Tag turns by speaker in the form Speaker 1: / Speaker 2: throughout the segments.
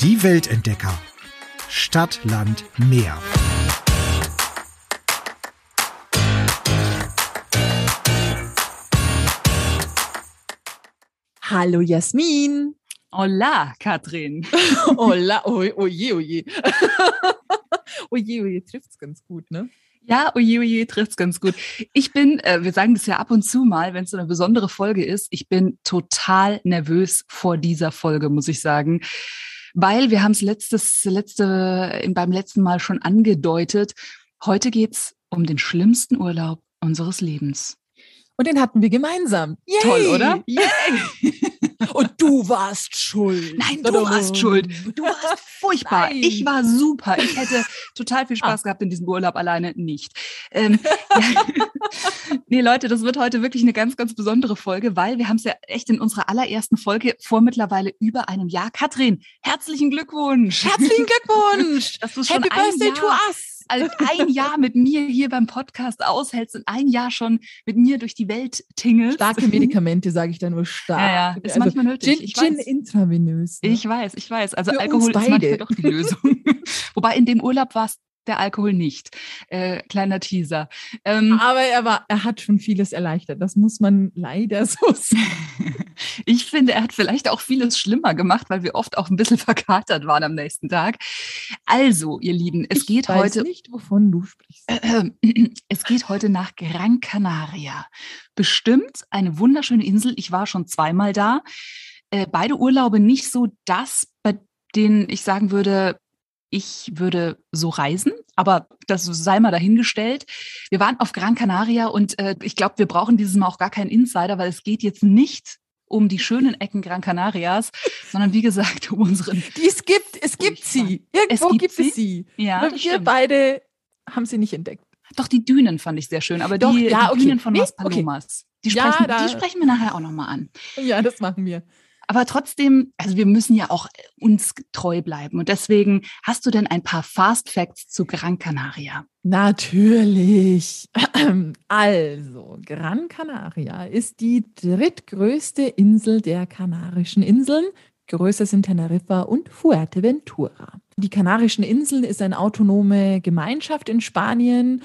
Speaker 1: Die Weltentdecker. Stadt, Land, Meer.
Speaker 2: Hallo Jasmin.
Speaker 3: Hola, Katrin.
Speaker 2: Hola, oh, oh je, oh je. oh je, oh je, trifft's ganz gut, ne?
Speaker 3: Ja, oje, oje, trifft's ganz gut. Ich bin, äh, wir sagen das ja ab und zu mal, wenn es so eine besondere Folge ist, ich bin total nervös vor dieser Folge, muss ich sagen. Weil wir haben es letztes, letzte, beim letzten Mal schon angedeutet. Heute geht's um den schlimmsten Urlaub unseres Lebens.
Speaker 2: Und den hatten wir gemeinsam.
Speaker 3: Yay! Toll, oder?
Speaker 2: Yay! Und du warst schuld.
Speaker 3: Nein, du warst schuld. Du warst furchtbar. Nein. Ich war super. Ich hätte total viel Spaß ah. gehabt in diesem Urlaub alleine nicht. Ähm, ja. nee, Leute, das wird heute wirklich eine ganz, ganz besondere Folge, weil wir haben es ja echt in unserer allerersten Folge vor mittlerweile über einem Jahr. Katrin, herzlichen Glückwunsch.
Speaker 2: Herzlichen Glückwunsch.
Speaker 3: Dass du schon Happy Birthday Jahr, to us ein Jahr mit mir hier beim Podcast aushältst und ein Jahr schon mit mir durch die Welt tingelst.
Speaker 2: Starke Medikamente, sage ich da nur stark.
Speaker 3: Ja, ja, ist also manchmal nötig.
Speaker 2: Gin, ich Gin intravenös.
Speaker 3: Ne? Ich weiß, ich weiß. Also Für Alkohol ist manchmal doch die Lösung. Wobei in dem Urlaub war es der Alkohol nicht. Äh, kleiner Teaser.
Speaker 2: Ähm, Aber er war, er hat schon vieles erleichtert. Das muss man leider so sagen.
Speaker 3: ich finde, er hat vielleicht auch vieles schlimmer gemacht, weil wir oft auch ein bisschen verkatert waren am nächsten Tag. Also, ihr Lieben, es
Speaker 2: ich
Speaker 3: geht
Speaker 2: weiß
Speaker 3: heute.
Speaker 2: nicht, wovon du sprichst.
Speaker 3: Äh, es geht heute nach Gran Canaria. Bestimmt eine wunderschöne Insel. Ich war schon zweimal da. Äh, beide Urlaube nicht so das, bei denen ich sagen würde, ich würde so reisen, aber das sei mal dahingestellt. Wir waren auf Gran Canaria und äh, ich glaube, wir brauchen dieses Mal auch gar keinen Insider, weil es geht jetzt nicht um die schönen Ecken Gran Canarias, sondern wie gesagt um unseren.
Speaker 2: Die es gibt, es gibt sie. Irgendwo es gibt, gibt es sie.
Speaker 3: Ja,
Speaker 2: wir stimmt. beide haben sie nicht entdeckt.
Speaker 3: Doch, die Dünen fand ich sehr schön, aber
Speaker 2: Doch,
Speaker 3: die,
Speaker 2: ja,
Speaker 3: die
Speaker 2: okay.
Speaker 3: Dünen von
Speaker 2: nee,
Speaker 3: Las Palomas,
Speaker 2: okay.
Speaker 3: die, sprechen, ja, die sprechen wir nachher auch nochmal an.
Speaker 2: Ja, das machen wir.
Speaker 3: Aber trotzdem, also wir müssen ja auch uns treu bleiben. Und deswegen hast du denn ein paar Fast Facts zu Gran Canaria?
Speaker 2: Natürlich. Also, Gran Canaria ist die drittgrößte Insel der Kanarischen Inseln. Größer sind Teneriffa und Fuerteventura. Die Kanarischen Inseln ist eine autonome Gemeinschaft in Spanien.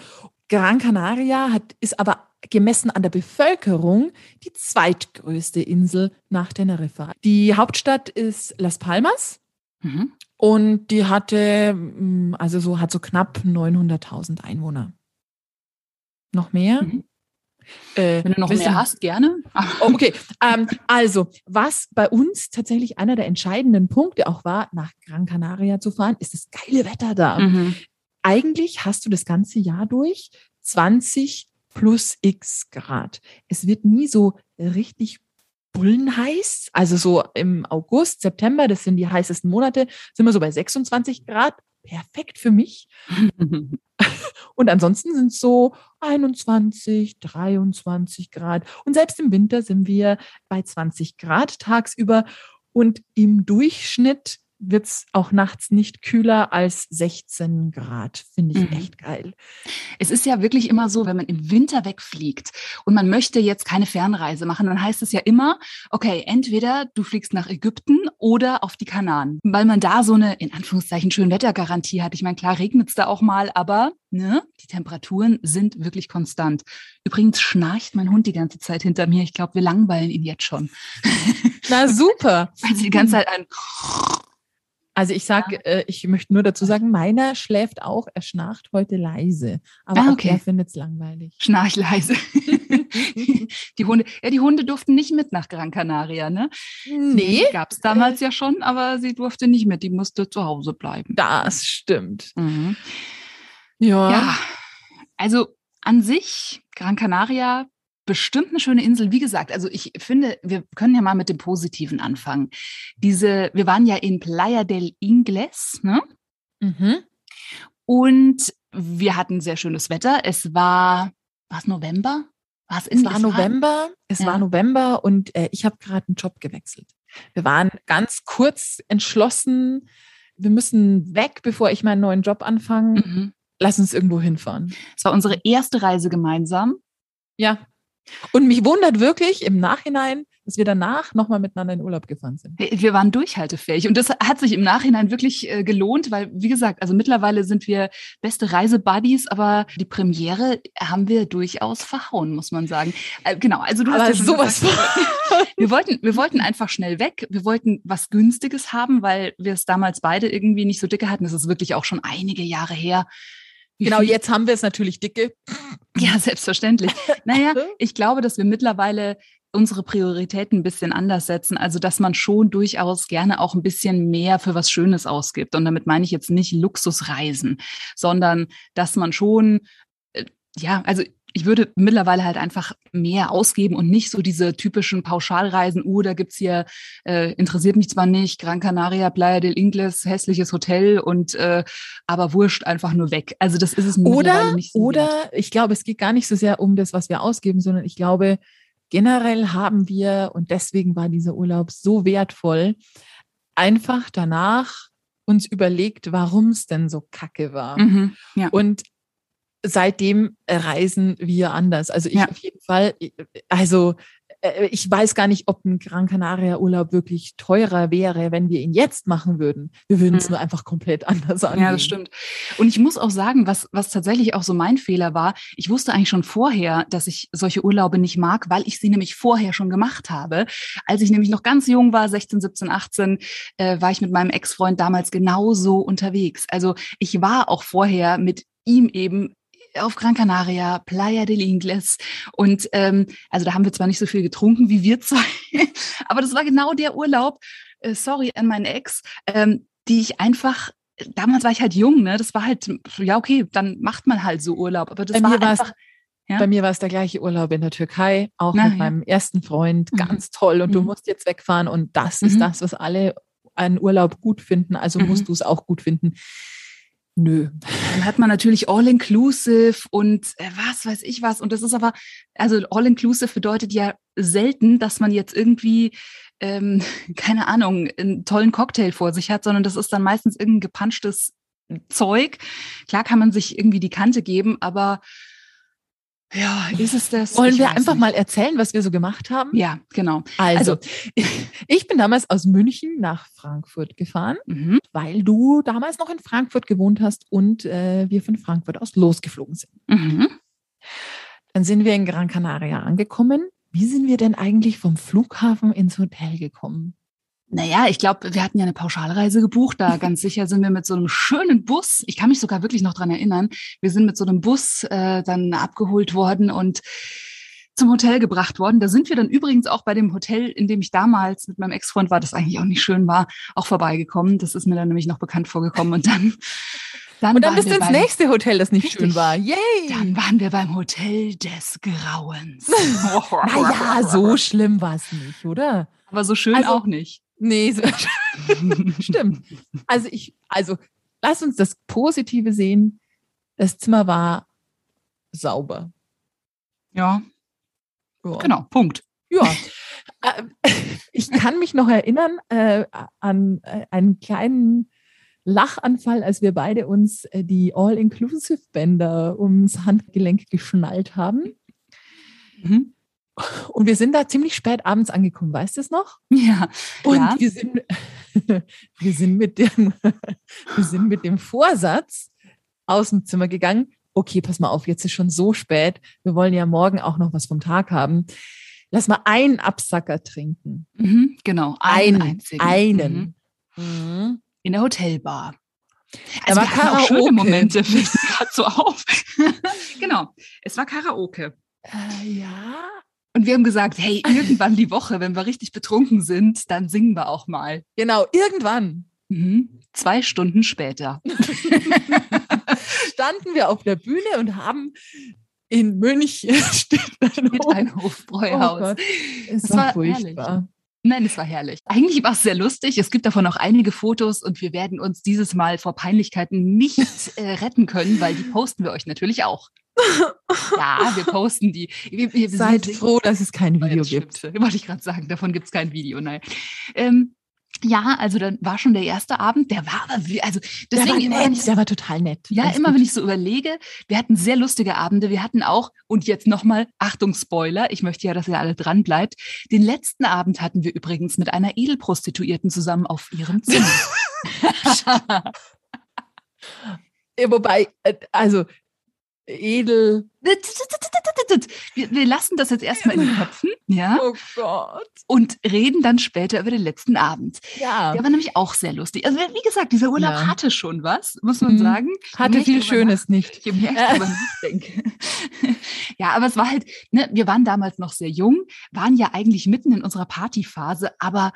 Speaker 2: Gran Canaria hat, ist aber gemessen an der Bevölkerung die zweitgrößte Insel nach Teneriffa. Die Hauptstadt ist Las Palmas. Mhm. Und die hatte, mm, also so, hat so knapp 900.000 Einwohner. Noch mehr?
Speaker 3: Mhm. Äh, Wenn du noch mehr hast, gerne.
Speaker 2: Okay, ähm, also was bei uns tatsächlich einer der entscheidenden Punkte auch war, nach Gran Canaria zu fahren, ist das geile Wetter da. Mhm. Eigentlich hast du das ganze Jahr durch 20 plus x Grad. Es wird nie so richtig bullenheiß. Also so im August, September, das sind die heißesten Monate, sind wir so bei 26 Grad. Perfekt für mich. Und ansonsten sind es so 21, 23 Grad. Und selbst im Winter sind wir bei 20 Grad tagsüber. Und im Durchschnitt wird es auch nachts nicht kühler als 16 Grad. Finde ich mhm. echt geil.
Speaker 3: Es ist ja wirklich immer so, wenn man im Winter wegfliegt und man möchte jetzt keine Fernreise machen, dann heißt es ja immer, okay, entweder du fliegst nach Ägypten oder auf die Kanaren, weil man da so eine, in Anführungszeichen, schön Wettergarantie hat. Ich meine, klar regnet es da auch mal, aber ne, die Temperaturen sind wirklich konstant. Übrigens schnarcht mein Hund die ganze Zeit hinter mir. Ich glaube, wir langweilen ihn jetzt schon.
Speaker 2: Na super.
Speaker 3: Weil sie die ganze Zeit ein
Speaker 2: also ich sag, ja. äh, ich möchte nur dazu sagen, meiner schläft auch, er schnarcht heute leise. Aber ah, okay. er findet es langweilig.
Speaker 3: Schnarch leise. die Hunde, ja, die Hunde durften nicht mit nach Gran Canaria, ne?
Speaker 2: Nee.
Speaker 3: Gab es damals ja schon, aber sie durfte nicht mit, die musste zu Hause bleiben.
Speaker 2: Das stimmt.
Speaker 3: Mhm. Ja. ja. Also an sich, Gran Canaria bestimmt eine schöne Insel. Wie gesagt, also ich finde, wir können ja mal mit dem Positiven anfangen. Diese, wir waren ja in Playa del Ingles, ne? Mhm. Und wir hatten sehr schönes Wetter. Es war, war es November?
Speaker 2: War es, es war November. Es ja. war November und äh, ich habe gerade einen Job gewechselt. Wir waren ganz kurz entschlossen, wir müssen weg, bevor ich meinen neuen Job anfange. Mhm. Lass uns irgendwo hinfahren.
Speaker 3: Es war unsere erste Reise gemeinsam.
Speaker 2: Ja. Und mich wundert wirklich im Nachhinein, dass wir danach nochmal miteinander in Urlaub gefahren sind.
Speaker 3: Wir waren durchhaltefähig und das hat sich im Nachhinein wirklich äh, gelohnt, weil, wie gesagt, also mittlerweile sind wir beste Reisebuddies, aber die Premiere haben wir durchaus verhauen, muss man sagen. Äh, genau, also du
Speaker 2: aber
Speaker 3: hast ja
Speaker 2: sowas.
Speaker 3: Gesagt, wir wollten, wir wollten einfach schnell weg. Wir wollten was Günstiges haben, weil wir es damals beide irgendwie nicht so dicke hatten. Das ist wirklich auch schon einige Jahre her.
Speaker 2: Genau, jetzt haben wir es natürlich dicke.
Speaker 3: Ja, selbstverständlich. Naja, ich glaube, dass wir mittlerweile unsere Prioritäten ein bisschen anders setzen. Also, dass man schon durchaus gerne auch ein bisschen mehr für was Schönes ausgibt. Und damit meine ich jetzt nicht Luxusreisen, sondern dass man schon, äh, ja, also ich würde mittlerweile halt einfach mehr ausgeben und nicht so diese typischen Pauschalreisen, uh, da gibt's hier, äh, interessiert mich zwar nicht, Gran Canaria, Playa del Ingles, hässliches Hotel und äh, aber wurscht einfach nur weg. Also das ist es
Speaker 2: oder,
Speaker 3: nicht so
Speaker 2: Oder
Speaker 3: wert.
Speaker 2: ich glaube, es geht gar nicht so sehr um das, was wir ausgeben, sondern ich glaube, generell haben wir, und deswegen war dieser Urlaub so wertvoll, einfach danach uns überlegt, warum es denn so kacke war.
Speaker 3: Mhm, ja.
Speaker 2: Und seitdem reisen wir anders. Also ich
Speaker 3: Ja.
Speaker 2: auf jeden Fall, also äh, ich weiß gar nicht, ob ein Gran Canaria Urlaub wirklich teurer wäre, wenn wir ihn jetzt machen würden. Wir würden es
Speaker 3: Mhm.
Speaker 2: nur einfach komplett anders angehen.
Speaker 3: Ja, das stimmt. Und ich muss auch sagen, was, was tatsächlich auch so mein Fehler war, ich wusste eigentlich schon vorher, dass ich solche Urlaube nicht mag, weil ich sie nämlich vorher schon gemacht habe. Als ich nämlich noch ganz jung war, 16, 17, 18, äh, war ich mit meinem Ex-Freund damals genauso unterwegs. Also ich war auch vorher mit ihm eben auf Gran Canaria, Playa del Ingles. Und ähm, also da haben wir zwar nicht so viel getrunken wie wir zwei, aber das war genau der Urlaub, äh, sorry an meinen Ex, ähm, die ich einfach damals war ich halt jung, ne? Das war halt, ja, okay, dann macht man halt so Urlaub. Aber das
Speaker 2: Bei
Speaker 3: war einfach. Ja?
Speaker 2: Bei mir war es der gleiche Urlaub in der Türkei, auch
Speaker 3: Na,
Speaker 2: mit
Speaker 3: ja.
Speaker 2: meinem ersten Freund,
Speaker 3: Mhm.
Speaker 2: ganz toll. Und du
Speaker 3: Mhm.
Speaker 2: musst jetzt wegfahren und das ist
Speaker 3: Mhm.
Speaker 2: das, was alle einen Urlaub gut finden. Also
Speaker 3: Mhm.
Speaker 2: musst du es auch gut finden. Nö.
Speaker 3: Dann hat man natürlich All-Inclusive und äh, was weiß ich was. Und das ist aber, also All-Inclusive bedeutet ja selten, dass man jetzt irgendwie, ähm, keine Ahnung, einen tollen Cocktail vor sich hat, sondern das ist dann meistens irgendein gepanschtes Zeug. Klar kann man sich irgendwie die Kante geben, aber ja, ist es das?
Speaker 2: Wollen
Speaker 3: Ich
Speaker 2: wir einfach
Speaker 3: nicht.
Speaker 2: mal erzählen, was wir so gemacht haben?
Speaker 3: Ja, genau.
Speaker 2: Also, ich bin damals aus München nach Frankfurt gefahren,
Speaker 3: Mhm.
Speaker 2: weil du damals noch in Frankfurt gewohnt hast und äh, wir von Frankfurt aus losgeflogen sind.
Speaker 3: Mhm.
Speaker 2: Dann sind wir in Gran Canaria angekommen. Wie sind wir denn eigentlich vom Flughafen ins Hotel gekommen?
Speaker 3: Naja, ich glaube, wir hatten ja eine Pauschalreise gebucht. Da ganz sicher sind wir mit so einem schönen Bus, ich kann mich sogar wirklich noch dran erinnern, wir sind mit so einem Bus äh, dann abgeholt worden und zum Hotel gebracht worden. Da sind wir dann übrigens auch bei dem Hotel, in dem ich damals mit meinem Ex-Freund war, das eigentlich auch nicht schön war, auch vorbeigekommen. Das ist mir dann nämlich noch bekannt vorgekommen. Und dann, dann,
Speaker 2: Und dann bist du ins
Speaker 3: beim-
Speaker 2: nächste Hotel, das nicht
Speaker 3: Richtig.
Speaker 2: schön war. Yay!
Speaker 3: Dann waren wir beim Hotel des Grauens.
Speaker 2: naja, so schlimm war es nicht, oder?
Speaker 3: Aber so schön
Speaker 2: Also-
Speaker 3: auch nicht.
Speaker 2: Nee, stimmt. Also ich, also lass uns das Positive sehen. Das Zimmer war sauber.
Speaker 3: Ja,
Speaker 2: Ja.
Speaker 3: genau, Punkt.
Speaker 2: Ja. Ähm, Ich kann mich noch erinnern äh, an äh, einen kleinen Lachanfall, als wir beide uns äh, die All-Inclusive-Bänder ums Handgelenk geschnallt haben.
Speaker 3: Mhm.
Speaker 2: Und wir sind da ziemlich spät abends angekommen, weißt du es noch?
Speaker 3: Ja,
Speaker 2: Und
Speaker 3: Ja.
Speaker 2: wir sind, wir sind mit dem, wir sind mit dem Vorsatz aus dem Zimmer gegangen. Okay, pass mal auf, jetzt ist schon so spät. Wir wollen ja morgen auch noch was vom Tag haben. Lass mal einen Absacker trinken.
Speaker 3: Mhm, genau.
Speaker 2: Einen,
Speaker 3: einzigen.
Speaker 2: einen.
Speaker 3: Mhm.
Speaker 2: Mhm.
Speaker 3: In der Hotelbar.
Speaker 2: Da war
Speaker 3: wir hatten auch schöne
Speaker 2: Karaoke.
Speaker 3: Momente, fällt gerade so auf. genau, es war Karaoke.
Speaker 2: Äh, ja.
Speaker 3: Und wir haben gesagt, hey, irgendwann die Woche, wenn wir richtig betrunken sind, dann singen wir auch mal.
Speaker 2: Genau, irgendwann
Speaker 3: Mhm. Zwei Stunden später.
Speaker 2: standen wir auf der Bühne und haben in München
Speaker 3: Mit einem
Speaker 2: Oh
Speaker 3: Hofbräuhaus.
Speaker 2: Gott, es
Speaker 3: Das
Speaker 2: war,
Speaker 3: war
Speaker 2: furchtbar.
Speaker 3: Nein, es war herrlich. Eigentlich war es sehr lustig. Es gibt davon auch einige Fotos und wir werden uns dieses Mal vor Peinlichkeiten nicht äh, retten können, weil die posten wir euch natürlich auch. Ja, wir posten die. Wir, wir,
Speaker 2: Seid froh, dass es kein Video gibt.
Speaker 3: Wollte ich gerade sagen, davon gibt es kein Video, nein. Ähm, Ja, also dann war schon der erste Abend, der war aber, also deswegen
Speaker 2: der war, nett, der war total nett.
Speaker 3: Ja, Alles immer gut. wenn ich so überlege, wir hatten sehr lustige Abende, wir hatten auch, und jetzt nochmal, Achtung, Spoiler, ich möchte ja, dass ihr alle dran bleibt, den letzten Abend hatten wir übrigens mit einer Edelprostituierten zusammen auf ihrem Zimmer.
Speaker 2: Wobei, äh, also edel.
Speaker 3: Wir, wir, lassen das jetzt erstmal in den Köpfen, ja. Oh Gott. Und reden dann später über den letzten Abend. Ja. Der war nämlich auch sehr lustig. Also wie gesagt, dieser Urlaub ja. hatte schon was, muss man mhm. sagen.
Speaker 2: Hatte viel Schönes nicht.
Speaker 3: Je mehr ich darüber nachdenke. ja, aber es war halt, ne, wir waren damals noch sehr jung, waren ja eigentlich mitten in unserer Partyphase, aber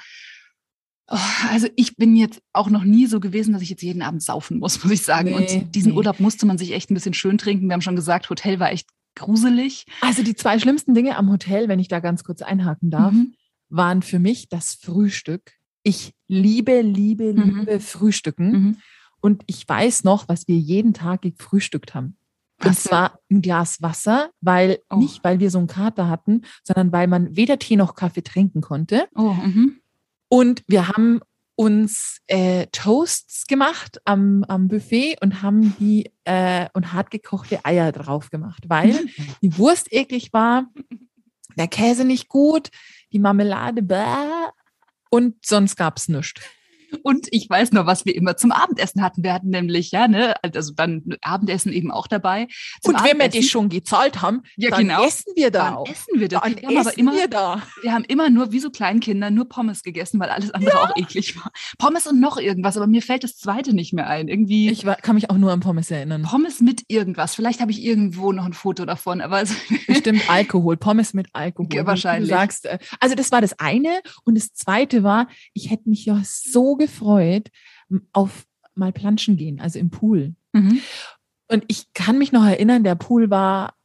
Speaker 3: Oh, also ich bin jetzt auch noch nie so gewesen, dass ich jetzt jeden Abend saufen muss, muss ich sagen. Nee, und diesen nee. Urlaub musste man sich echt ein bisschen schön trinken. Wir haben schon gesagt, Hotel war echt gruselig.
Speaker 2: Also die zwei schlimmsten Dinge am Hotel, wenn ich da ganz kurz einhaken darf, mhm. waren für mich das Frühstück. Ich liebe, liebe, mhm. liebe Frühstücken. Mhm. Und ich weiß noch, was wir jeden Tag gefrühstückt haben. Und was? zwar ein Glas Wasser, weil oh. nicht, weil wir so einen Kater hatten, sondern weil man weder Tee noch Kaffee trinken konnte. Oh, mhm. Und wir haben uns äh, Toasts gemacht am, am Buffet und haben die äh, und hart gekochte Eier drauf gemacht, weil die Wurst eklig war, der Käse nicht gut, die Marmelade bäh, und sonst gab's nichts.
Speaker 3: Und ich weiß noch, was wir immer zum Abendessen hatten. Wir hatten nämlich, ja, ne, also dann Abendessen eben auch dabei.
Speaker 2: Zum und wenn wir die schon gezahlt haben, ja, dann genau, essen wir da
Speaker 3: dann auch. essen wir da. Dann wir essen immer, wir da. Wir haben immer nur, wie so Kleinkinder, nur Pommes gegessen, weil alles andere ja. auch eklig war. Pommes und noch irgendwas, aber mir fällt das zweite nicht mehr ein. Irgendwie.
Speaker 2: Ich war, kann mich auch nur an Pommes erinnern.
Speaker 3: Pommes mit irgendwas. Vielleicht habe ich irgendwo noch ein Foto davon, aber
Speaker 2: es Bestimmt Alkohol. Pommes mit Alkohol.
Speaker 3: Ja, wahrscheinlich.
Speaker 2: Du sagst, äh, also das war das eine. Und das zweite war, ich hätte mich ja so gefreut, auf mal planschen gehen, also im Pool. Mhm. Und ich kann mich noch erinnern, der Pool war,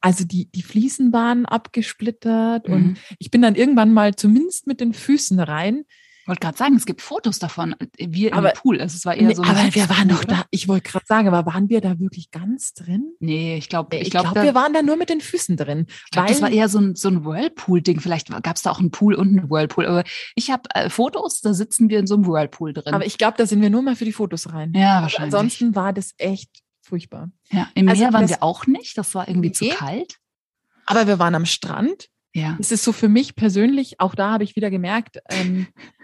Speaker 2: also die, die Fliesen waren abgesplittert mhm. und ich bin dann irgendwann mal zumindest mit den Füßen rein
Speaker 3: wollte gerade sagen, es gibt Fotos davon. Wir aber, im Pool. Also es war eher
Speaker 2: nee,
Speaker 3: so.
Speaker 2: Aber wir waren doch da. Ich wollte gerade sagen, aber waren wir da wirklich ganz drin?
Speaker 3: Nee, ich glaube,
Speaker 2: ich glaube, glaub, wir waren da nur mit den Füßen drin.
Speaker 3: Ich glaub, das war eher so ein, so ein Whirlpool-Ding. Vielleicht gab es da auch einen Pool und einen Whirlpool. Aber ich habe äh, Fotos, da sitzen wir in so einem Whirlpool drin.
Speaker 2: Aber ich glaube, da sind wir nur mal für die Fotos rein.
Speaker 3: Ja, wahrscheinlich.
Speaker 2: ansonsten war das echt furchtbar.
Speaker 3: Ja, im also Meer waren wir auch nicht. Das war irgendwie zu kalt.
Speaker 2: Aber wir waren am Strand. Ja. Es ist so für mich persönlich, auch da habe ich wieder gemerkt, ähm,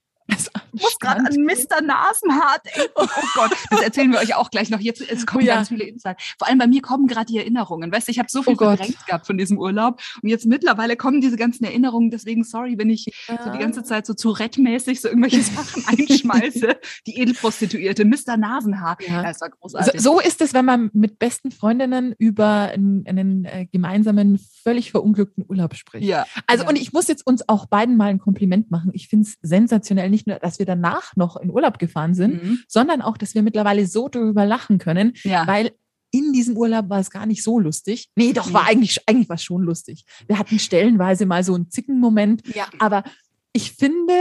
Speaker 3: ich muss gerade an Mr. Nasenhart Oh Gott, das erzählen wir euch auch gleich noch. Jetzt es kommen ja. ganz viele Insights. Vor allem bei mir kommen gerade die Erinnerungen. Weißt du, ich habe so viel oh verdrängt gehabt von diesem Urlaub und jetzt mittlerweile kommen diese ganzen Erinnerungen. Deswegen sorry, wenn ich ja. so die ganze Zeit so Tourette-mäßig so irgendwelche Sachen einschmeiße. Die Edelprostituierte, Mr. Nasenhaar.
Speaker 2: Ja. Das war großartig. So, so, ist es, wenn man mit besten Freundinnen über einen, einen äh, gemeinsamen, völlig verunglückten Urlaub spricht. Ja. Also, und ich muss jetzt uns auch beiden mal ein Kompliment machen. Ich finde es sensationell, nicht nur, dass wir danach noch in Urlaub gefahren sind, mhm. sondern auch, dass wir mittlerweile so darüber lachen können, ja. weil in diesem Urlaub war es gar nicht so lustig. Nee, doch, war eigentlich, eigentlich war es schon lustig. Wir hatten stellenweise mal so einen Zickenmoment. Ja. Aber ich finde,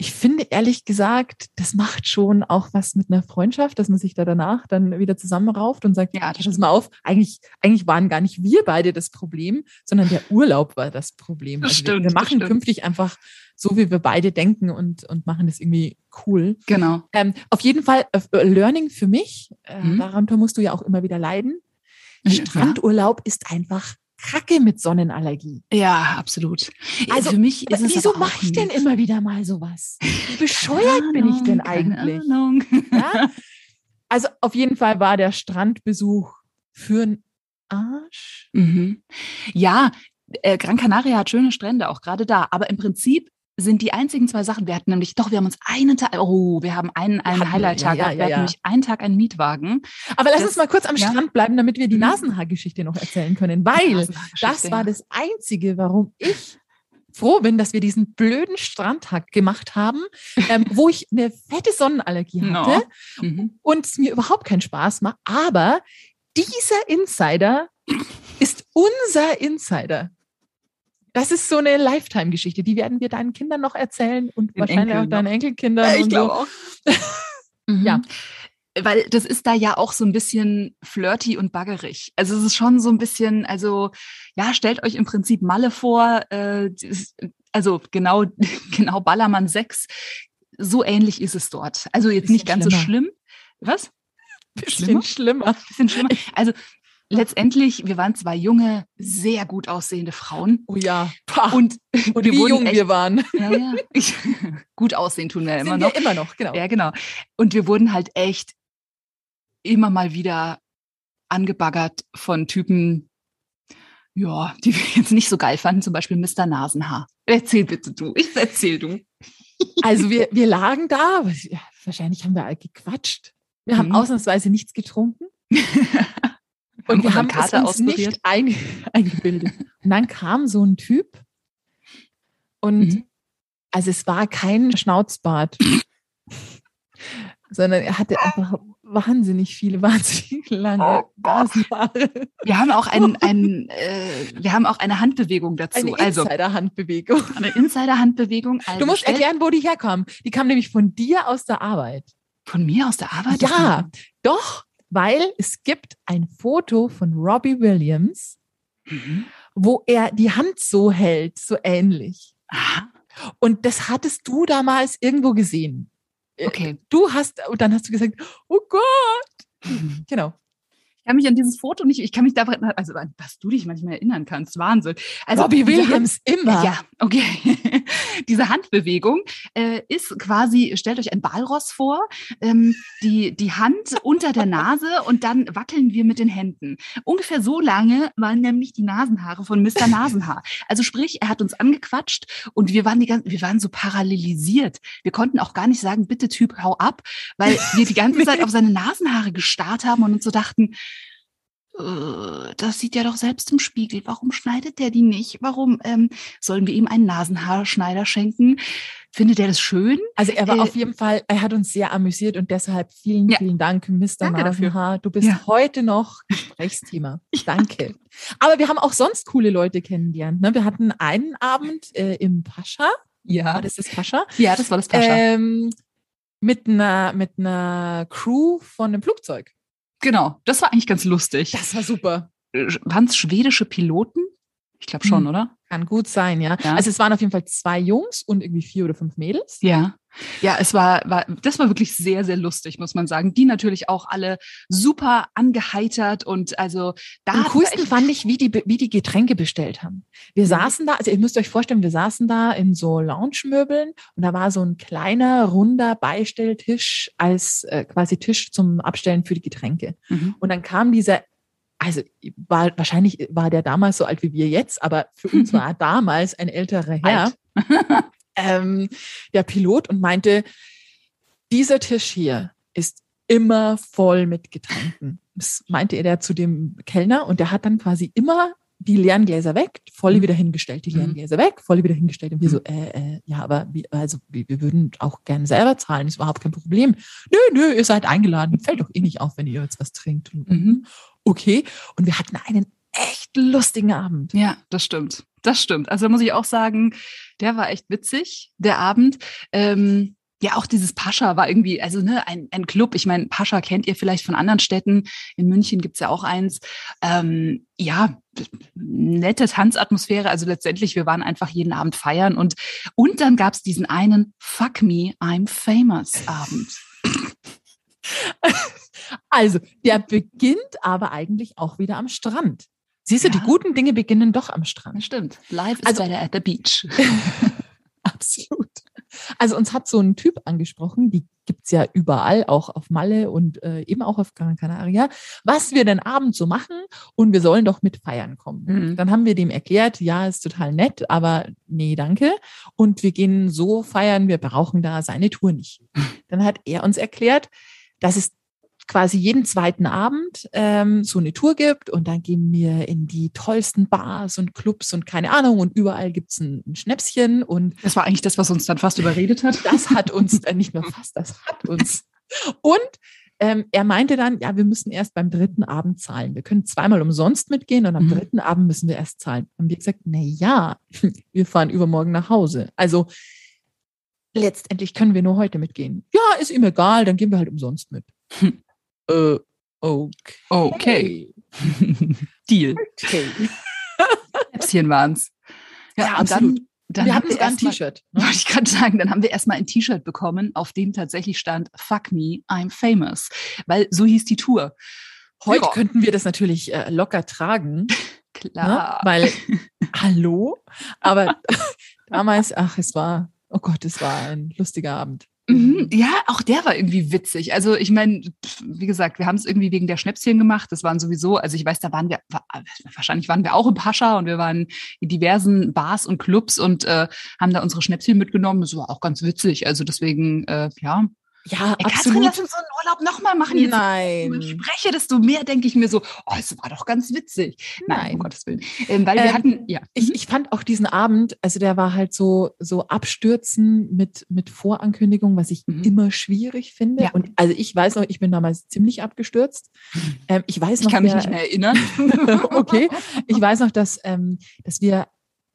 Speaker 2: ich finde ehrlich gesagt, das macht schon auch was mit einer Freundschaft, dass man sich da danach dann wieder zusammenrauft und sagt, ja, pass mal auf, eigentlich, eigentlich waren gar nicht wir beide das Problem, sondern der Urlaub war das Problem. Das also stimmt, wir, wir machen künftig einfach so, wie wir beide denken und, und machen das irgendwie cool.
Speaker 3: Genau.
Speaker 2: Ähm, auf jeden Fall äh, Learning für mich, äh, mhm. daran musst du ja auch immer wieder leiden. Strandurlaub ja. ist einfach Kacke mit Sonnenallergie.
Speaker 3: Ja, absolut.
Speaker 2: Also für mich ist es wieso mache ich denn immer wieder mal sowas? Wie bescheuert Ahnung, bin ich denn eigentlich? Ja? Also auf jeden Fall war der Strandbesuch für einen Arsch.
Speaker 3: Mhm. Ja, äh, Gran Canaria hat schöne Strände, auch gerade da. Aber im Prinzip sind die einzigen zwei Sachen. Wir hatten nämlich, doch, wir haben uns einen Tag, oh, wir haben einen, einen Highlight-Tag ja, ja, ja, wir hatten nämlich einen Tag einen Mietwagen.
Speaker 2: Aber lass das, uns mal kurz am Strand bleiben, damit wir die mhm. Nasenhaargeschichte noch erzählen können, weil das war das Einzige, warum ich froh bin, dass wir diesen blöden Strandtag gemacht haben, ähm, wo ich eine fette Sonnenallergie hatte no. mhm. und es mir überhaupt keinen Spaß macht. Aber dieser Insider ist unser Insider. Das ist so eine Lifetime-Geschichte. Die werden wir deinen Kindern noch erzählen und Den wahrscheinlich Enkeln auch deinen Enkelkindern. Ja,
Speaker 3: ich glaube so. auch. mhm. Ja. Weil das ist da ja auch so ein bisschen flirty und baggerig. Also es ist schon so ein bisschen, also ja, stellt euch im Prinzip Malle vor, äh, also genau, genau Ballermann 6, so ähnlich ist es dort. Also jetzt nicht ganz schlimmer. so schlimm. Was?
Speaker 2: Bisschen schlimmer.
Speaker 3: Bisschen schlimmer. Also letztendlich, wir waren zwei junge, sehr gut aussehende Frauen.
Speaker 2: Oh ja.
Speaker 3: Pah. Und,
Speaker 2: und wir wie jung echt, wir waren.
Speaker 3: Ja, ja. Ich, gut aussehen tun wir
Speaker 2: Sind
Speaker 3: immer noch.
Speaker 2: Wir immer noch, genau.
Speaker 3: Ja, genau. Und wir wurden halt echt immer mal wieder angebaggert von Typen, ja, die wir jetzt nicht so geil fanden, zum Beispiel Mr. Nasenhaar. Erzähl bitte du, ich erzähl du.
Speaker 2: Also wir, wir lagen da, wahrscheinlich haben wir gequatscht. Wir haben mhm. ausnahmsweise nichts getrunken. Und wir haben Kater es uns nicht ein, eingebildet. Und dann kam so ein Typ und mhm. also es war kein Schnauzbart, sondern er hatte einfach wahnsinnig viele, wahnsinnig lange Nasenhaare.
Speaker 3: Wir haben auch ein, ein äh, wir haben auch eine Handbewegung dazu.
Speaker 2: Eine also Insider-Handbewegung.
Speaker 3: Eine Insider-Handbewegung.
Speaker 2: Also du musst erklären, wo die herkommen. Die kam nämlich von dir aus der Arbeit.
Speaker 3: Von mir aus der Arbeit?
Speaker 2: Ja, doch, weil es gibt ein Foto von Robbie Williams, mhm. wo er die Hand so hält, so ähnlich.
Speaker 3: Aha.
Speaker 2: Und das hattest du damals irgendwo gesehen.
Speaker 3: Äh, okay.
Speaker 2: Du hast, und dann hast du gesagt, oh Gott. Genau
Speaker 3: kann mich an dieses Foto nicht, ich kann mich daran, also was du dich manchmal erinnern kannst, Wahnsinn.
Speaker 2: Also Robbie Williams Hand, immer.
Speaker 3: Ja, okay. Diese Handbewegung äh, ist quasi, stellt euch ein Walross vor, ähm, die, die Hand unter der Nase und dann wackeln wir mit den Händen. Ungefähr so lange waren nämlich die Nasenhaare von Mr. Nasenhaar. Also sprich, er hat uns angequatscht und wir waren die ganze, wir waren so parallelisiert. Wir konnten auch gar nicht sagen, bitte Typ, hau ab, weil wir die ganze Zeit auf seine Nasenhaare gestarrt haben und uns so dachten, das sieht ja doch selbst im Spiegel. Warum schneidet der die nicht? Warum ähm, sollen wir ihm einen Nasenhaarschneider schenken? Findet er das schön?
Speaker 2: Also er war äh, auf jeden Fall, er hat uns sehr amüsiert und deshalb vielen, ja. vielen Dank, Mr. Danke Nasenhaar. Dafür. Du bist ja. heute noch Gesprächsthema. Danke. Aber wir haben auch sonst coole Leute kennengelernt. Ne? Wir hatten einen Abend äh, im Pascha.
Speaker 3: Ja.
Speaker 2: War das das Pascha?
Speaker 3: Ja, das war das Pascha.
Speaker 2: Ähm, mit einer, mit einer Crew von einem Flugzeug.
Speaker 3: Genau, das war eigentlich ganz lustig.
Speaker 2: Das war super.
Speaker 3: Waren es schwedische Piloten? Ich glaube schon, hm. oder?
Speaker 2: Kann gut sein, ja. ja. Also es waren auf jeden Fall zwei Jungs und irgendwie vier oder fünf Mädels.
Speaker 3: Ja. Ja, es war, war, das war wirklich sehr, sehr lustig, muss man sagen. Die natürlich auch alle super angeheitert und also
Speaker 2: da. Am coolsten fand ich, wie die, wie die Getränke bestellt haben. Wir mhm. saßen da, also ihr müsst euch vorstellen, wir saßen da in so Lounge-Möbeln und da war so ein kleiner, runder Beistelltisch als äh, quasi Tisch zum Abstellen für die Getränke. Mhm. Und dann kam dieser also war wahrscheinlich war der damals so alt wie wir jetzt, aber für uns war er damals ein älterer Herr. ähm, der Pilot und meinte, dieser Tisch hier ist immer voll mit Getränken. Das meinte er zu dem Kellner und der hat dann quasi immer die leeren Gläser weg, volle mhm. wieder hingestellt, die leeren mhm. Gläser weg, volle wieder hingestellt. Und wir so, mhm. äh, äh, ja, aber wie, also wir, wir würden auch gerne selber zahlen, ist überhaupt kein Problem. Nö, nö, ihr seid eingeladen, fällt doch eh nicht auf, wenn ihr jetzt was trinkt. Mhm. Okay. Und wir hatten einen echt lustigen Abend.
Speaker 3: Ja, das stimmt. Das stimmt. Also muss ich auch sagen, der war echt witzig, der Abend. Ähm, ja, auch dieses Pascha war irgendwie, also ne, ein, ein Club. Ich meine, Pascha kennt ihr vielleicht von anderen Städten. In München gibt's ja auch eins. Ähm, ja, nette Tanzatmosphäre. Also letztendlich, wir waren einfach jeden Abend feiern und, und dann gab's diesen einen Fuck Me, I'm Famous Abend.
Speaker 2: Also, der beginnt aber eigentlich auch wieder am Strand. Siehst du, ja. die guten Dinge beginnen doch am Strand.
Speaker 3: Stimmt. Life is also, better at the beach.
Speaker 2: Absolut. Also uns hat so ein Typ angesprochen, die gibt's ja überall, auch auf Malle und äh, eben auch auf Gran Canaria, was wir denn abends so machen und wir sollen doch mit feiern kommen. Mhm. Dann haben wir dem erklärt, ja, ist total nett, aber nee, danke. Und wir gehen so feiern, wir brauchen da seine Tour nicht. Dann hat er uns erklärt, dass es quasi jeden zweiten Abend ähm, so eine Tour gibt und dann gehen wir in die tollsten Bars und Clubs und keine Ahnung und überall gibt's ein, ein Schnäpschen und
Speaker 3: das war eigentlich das, was uns dann fast überredet hat.
Speaker 2: Das hat uns dann nicht mehr fast, das hat uns. Und ähm, er meinte dann, ja, wir müssen erst beim dritten Abend zahlen. Wir können zweimal umsonst mitgehen und am mhm. dritten Abend müssen wir erst zahlen. Haben wir gesagt, na ja, wir fahren übermorgen nach Hause. Also letztendlich können wir nur heute mitgehen. Ja, ist ihm egal, dann gehen wir halt umsonst mit.
Speaker 3: Äh, okay. Okay. Deal. Okay. Schnäpschen waren's.
Speaker 2: Ja, ja absolut. Dann,
Speaker 3: dann
Speaker 2: wir
Speaker 3: haben
Speaker 2: hatten sogar ein T-Shirt. Ne?
Speaker 3: Wollte ich gerade sagen, dann haben wir erstmal ein T-Shirt bekommen, auf dem tatsächlich stand Fuck me, I'm famous. Weil so hieß die Tour.
Speaker 2: Heute
Speaker 3: Ja.
Speaker 2: könnten wir das natürlich äh, locker tragen, ne?
Speaker 3: Klar.
Speaker 2: weil, hallo, aber damals, ach, es war, oh Gott, es war ein lustiger Abend.
Speaker 3: Mhm, ja, auch der war irgendwie witzig. Also ich meine, wie gesagt, wir haben es irgendwie wegen der Schnäpschen gemacht. Das waren sowieso, also ich weiß, da waren wir, wa- wahrscheinlich waren wir auch im Pascha und wir waren in diversen Bars und Clubs und äh, haben da unsere Schnäpschen mitgenommen. Das war auch ganz witzig. Also deswegen, äh, ja.
Speaker 2: Ja,
Speaker 3: Ey, Katrin,
Speaker 2: absolut.
Speaker 3: lass uns so einen Urlaub nochmal machen. Jetzt wenn ich
Speaker 2: Nein.
Speaker 3: spreche, desto mehr denke ich mir so, oh, es war doch ganz witzig. Nein,
Speaker 2: Nein.
Speaker 3: um Gottes Willen. Ähm, weil wir
Speaker 2: Ähm,
Speaker 3: hatten, ja.
Speaker 2: Ich, ich fand auch diesen Abend, also der war halt so, so abstürzen mit, mit Vorankündigung, was ich
Speaker 3: Mhm.
Speaker 2: immer schwierig finde.
Speaker 3: Ja.
Speaker 2: Und also ich weiß noch, ich bin damals ziemlich abgestürzt. Ähm, ich weiß noch,
Speaker 3: Ich kann mich
Speaker 2: wer-
Speaker 3: nicht mehr erinnern.
Speaker 2: okay. Ich weiß noch, dass, ähm, dass wir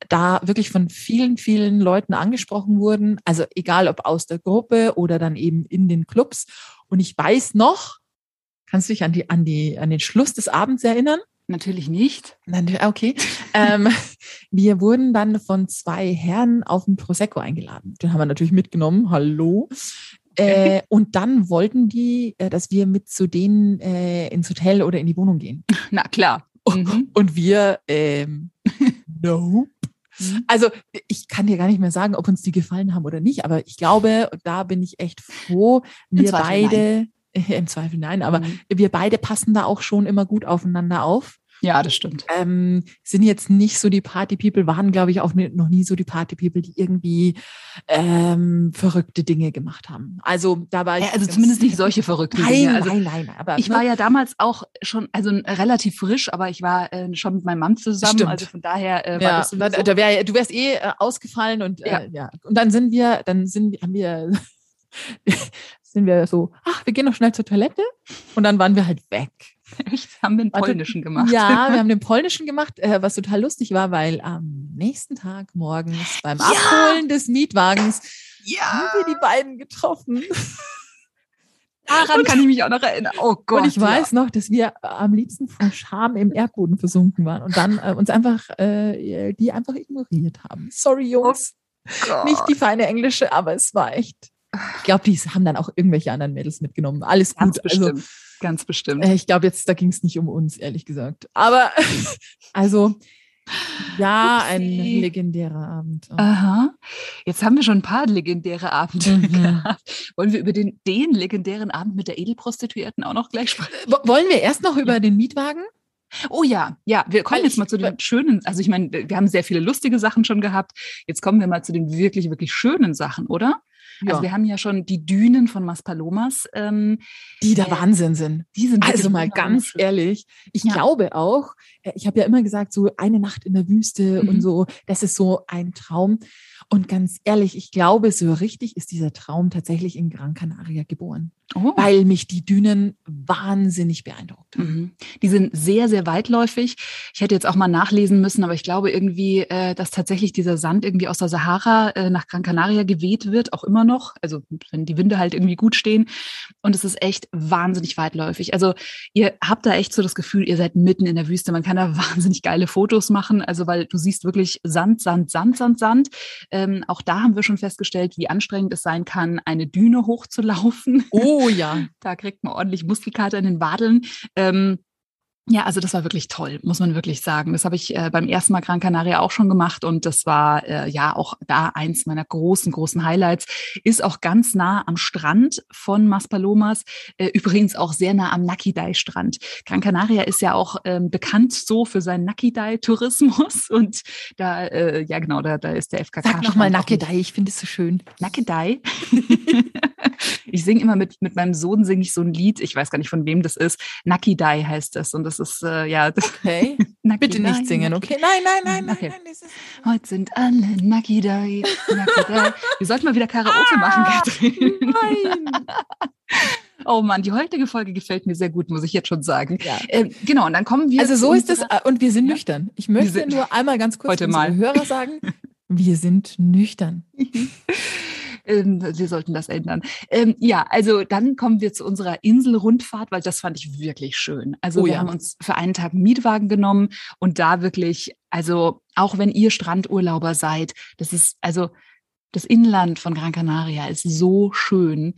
Speaker 2: da wirklich von vielen, vielen Leuten angesprochen wurden. Also egal ob aus der Gruppe oder dann eben in den Clubs. Und ich weiß noch, kannst du dich an die, an die, an den Schluss des Abends erinnern?
Speaker 3: Natürlich nicht.
Speaker 2: Okay. ähm, wir wurden dann von zwei Herren auf den Prosecco eingeladen. Den haben wir natürlich mitgenommen. Hallo. Äh, und dann wollten die, äh, dass wir mit zu denen äh, ins Hotel oder in die Wohnung gehen.
Speaker 3: Na klar. Mhm.
Speaker 2: Und wir, ähm, no.
Speaker 3: Mhm.
Speaker 2: Also ich kann dir gar nicht mehr sagen, ob uns die gefallen haben oder nicht, aber ich glaube, da bin ich echt froh, wir beide, im Zweifel nein, aber
Speaker 3: Mhm.
Speaker 2: wir beide passen da auch schon immer gut aufeinander auf.
Speaker 3: Ja, das stimmt.
Speaker 2: Ähm, sind jetzt nicht so die Party-People, waren, glaube ich, auch noch nie so die Party-People, die irgendwie ähm, verrückte Dinge gemacht haben. Also da war ich.
Speaker 3: Ja, also zumindest nicht solche verrückten
Speaker 2: Nein,
Speaker 3: Dinge. Also
Speaker 2: nein, nein, aber
Speaker 3: ich
Speaker 2: ne,
Speaker 3: war ja damals auch schon, also relativ frisch, aber ich war äh, schon mit meinem Mann zusammen.
Speaker 2: Stimmt.
Speaker 3: Also von daher äh, war
Speaker 2: ja,
Speaker 3: das
Speaker 2: da,
Speaker 3: sowieso-
Speaker 2: da wär, du wärst eh äh, ausgefallen und
Speaker 3: Ja.
Speaker 2: Äh, ja. Und dann sind wir, dann sind haben wir sind wir so, ach, wir gehen noch schnell zur Toilette und dann waren wir halt weg.
Speaker 3: echt, haben wir
Speaker 2: Warte,
Speaker 3: polnischen gemacht.
Speaker 2: Ja, wir haben den polnischen gemacht, äh, was total lustig war, weil am nächsten Tag morgens beim
Speaker 3: Ja!
Speaker 2: Abholen des Mietwagens
Speaker 3: ja,
Speaker 2: haben wir die beiden getroffen.
Speaker 3: daran kann ich mich auch noch erinnern. Oh Gott.
Speaker 2: und ich weiß noch, dass wir am liebsten vor Scham im Erdboden versunken waren und dann äh, uns einfach äh, die einfach ignoriert haben. Sorry, Jungs.
Speaker 3: ja.
Speaker 2: Nicht die feine englische, aber es war echt. Ich glaube, die haben dann auch irgendwelche anderen Mädels mitgenommen. Alles
Speaker 3: ganz
Speaker 2: gut. Also,
Speaker 3: bestimmt. ganz bestimmt.
Speaker 2: äh, ich glaube, jetzt, da ging es nicht um uns, ehrlich gesagt. Aber also, ja, ein
Speaker 3: Upsi.
Speaker 2: legendärer Abend.
Speaker 3: Aha. Jetzt haben wir schon ein paar legendäre Abende
Speaker 2: Mhm.
Speaker 3: gehabt. Wollen wir über den, den legendären Abend mit der Edelprostituierten auch noch gleich sprechen?
Speaker 2: Wo- Wollen wir erst noch über den Mietwagen?
Speaker 3: Oh ja, ja, wir kommen jetzt mal zu den schönen, also ich meine, wir haben sehr viele lustige Sachen schon gehabt. Jetzt kommen wir mal zu den wirklich, wirklich schönen Sachen, oder? Also wir haben ja schon die Dünen von Maspalomas. Ähm,
Speaker 2: die der
Speaker 3: äh,
Speaker 2: Wahnsinn sind.
Speaker 3: die sind
Speaker 2: Also mal ganz
Speaker 3: wunderschön.
Speaker 2: ehrlich, ich
Speaker 3: Ja.
Speaker 2: glaube auch, äh, ich habe ja immer gesagt, so eine Nacht in der Wüste
Speaker 3: Mhm.
Speaker 2: und so, das ist so ein Traum. Und ganz ehrlich, ich glaube, so richtig ist dieser Traum tatsächlich in Gran Canaria geboren,
Speaker 3: Oh.
Speaker 2: weil mich die Dünen wahnsinnig beeindruckt haben.
Speaker 3: Mhm. Die sind sehr, sehr weitläufig. Ich hätte jetzt auch mal nachlesen müssen, aber ich glaube irgendwie, äh, dass tatsächlich dieser Sand irgendwie aus der Sahara äh, nach Gran Canaria geweht wird, auch immer noch. Also wenn die Winde halt irgendwie gut stehen. Und es ist echt wahnsinnig weitläufig. Also ihr habt da echt so das Gefühl, ihr seid mitten in der Wüste. Man kann da wahnsinnig geile Fotos machen. Also weil du siehst wirklich Sand, Sand, Sand, Sand, Sand. Ähm, auch da haben wir schon festgestellt, wie anstrengend es sein kann, eine Düne hochzulaufen.
Speaker 2: Oh ja.
Speaker 3: Da kriegt man ordentlich Muskelkater in den Wadeln. Ähm, ja, also das war wirklich toll, muss man wirklich sagen. Das habe ich äh, beim ersten Mal Gran Canaria auch schon gemacht und das war äh, ja auch da eins meiner großen, großen Highlights. Ist auch ganz nah am Strand von Maspalomas, äh, übrigens auch sehr nah am Nakidai-Strand. Gran Canaria ist ja auch ähm, bekannt so für seinen Nakidai-Tourismus und da, äh, ja genau, da, da ist der FKK.
Speaker 2: Sag nochmal Nackedei, ich finde es so schön.
Speaker 3: Nackedei. ich singe immer mit, mit meinem Sohn singe ich so ein Lied. Ich weiß gar nicht, von wem das ist. Nakidai heißt das. Und das ist, äh, ja. Das,
Speaker 2: Okay. Bitte nicht singen, okay? Nein, nein, nein, nein,
Speaker 3: Okay.
Speaker 2: nein. Das ist
Speaker 3: Heute sind alle Nakidai, Nakidai. Wir sollten mal wieder Karaoke machen, Katrin.
Speaker 2: Nein.
Speaker 3: Oh Mann, die heutige Folge gefällt mir sehr gut, muss ich jetzt schon sagen.
Speaker 2: Ja.
Speaker 3: Ähm, genau, und dann kommen wir.
Speaker 2: Also so ist es, äh, und wir sind
Speaker 3: Ja.
Speaker 2: nüchtern. Ich möchte nur einmal ganz kurz
Speaker 3: Heute mal.
Speaker 2: Hörer sagen, wir sind nüchtern.
Speaker 3: Ähm, wir sollten das ändern. Ähm, ja, also dann kommen wir zu unserer Inselrundfahrt, weil das fand ich wirklich schön. Also
Speaker 2: Oh
Speaker 3: wir
Speaker 2: ja.
Speaker 3: haben uns für einen Tag einen Mietwagen genommen und da wirklich, also auch wenn ihr Strandurlauber seid, das ist, also das Inland von Gran Canaria ist so schön.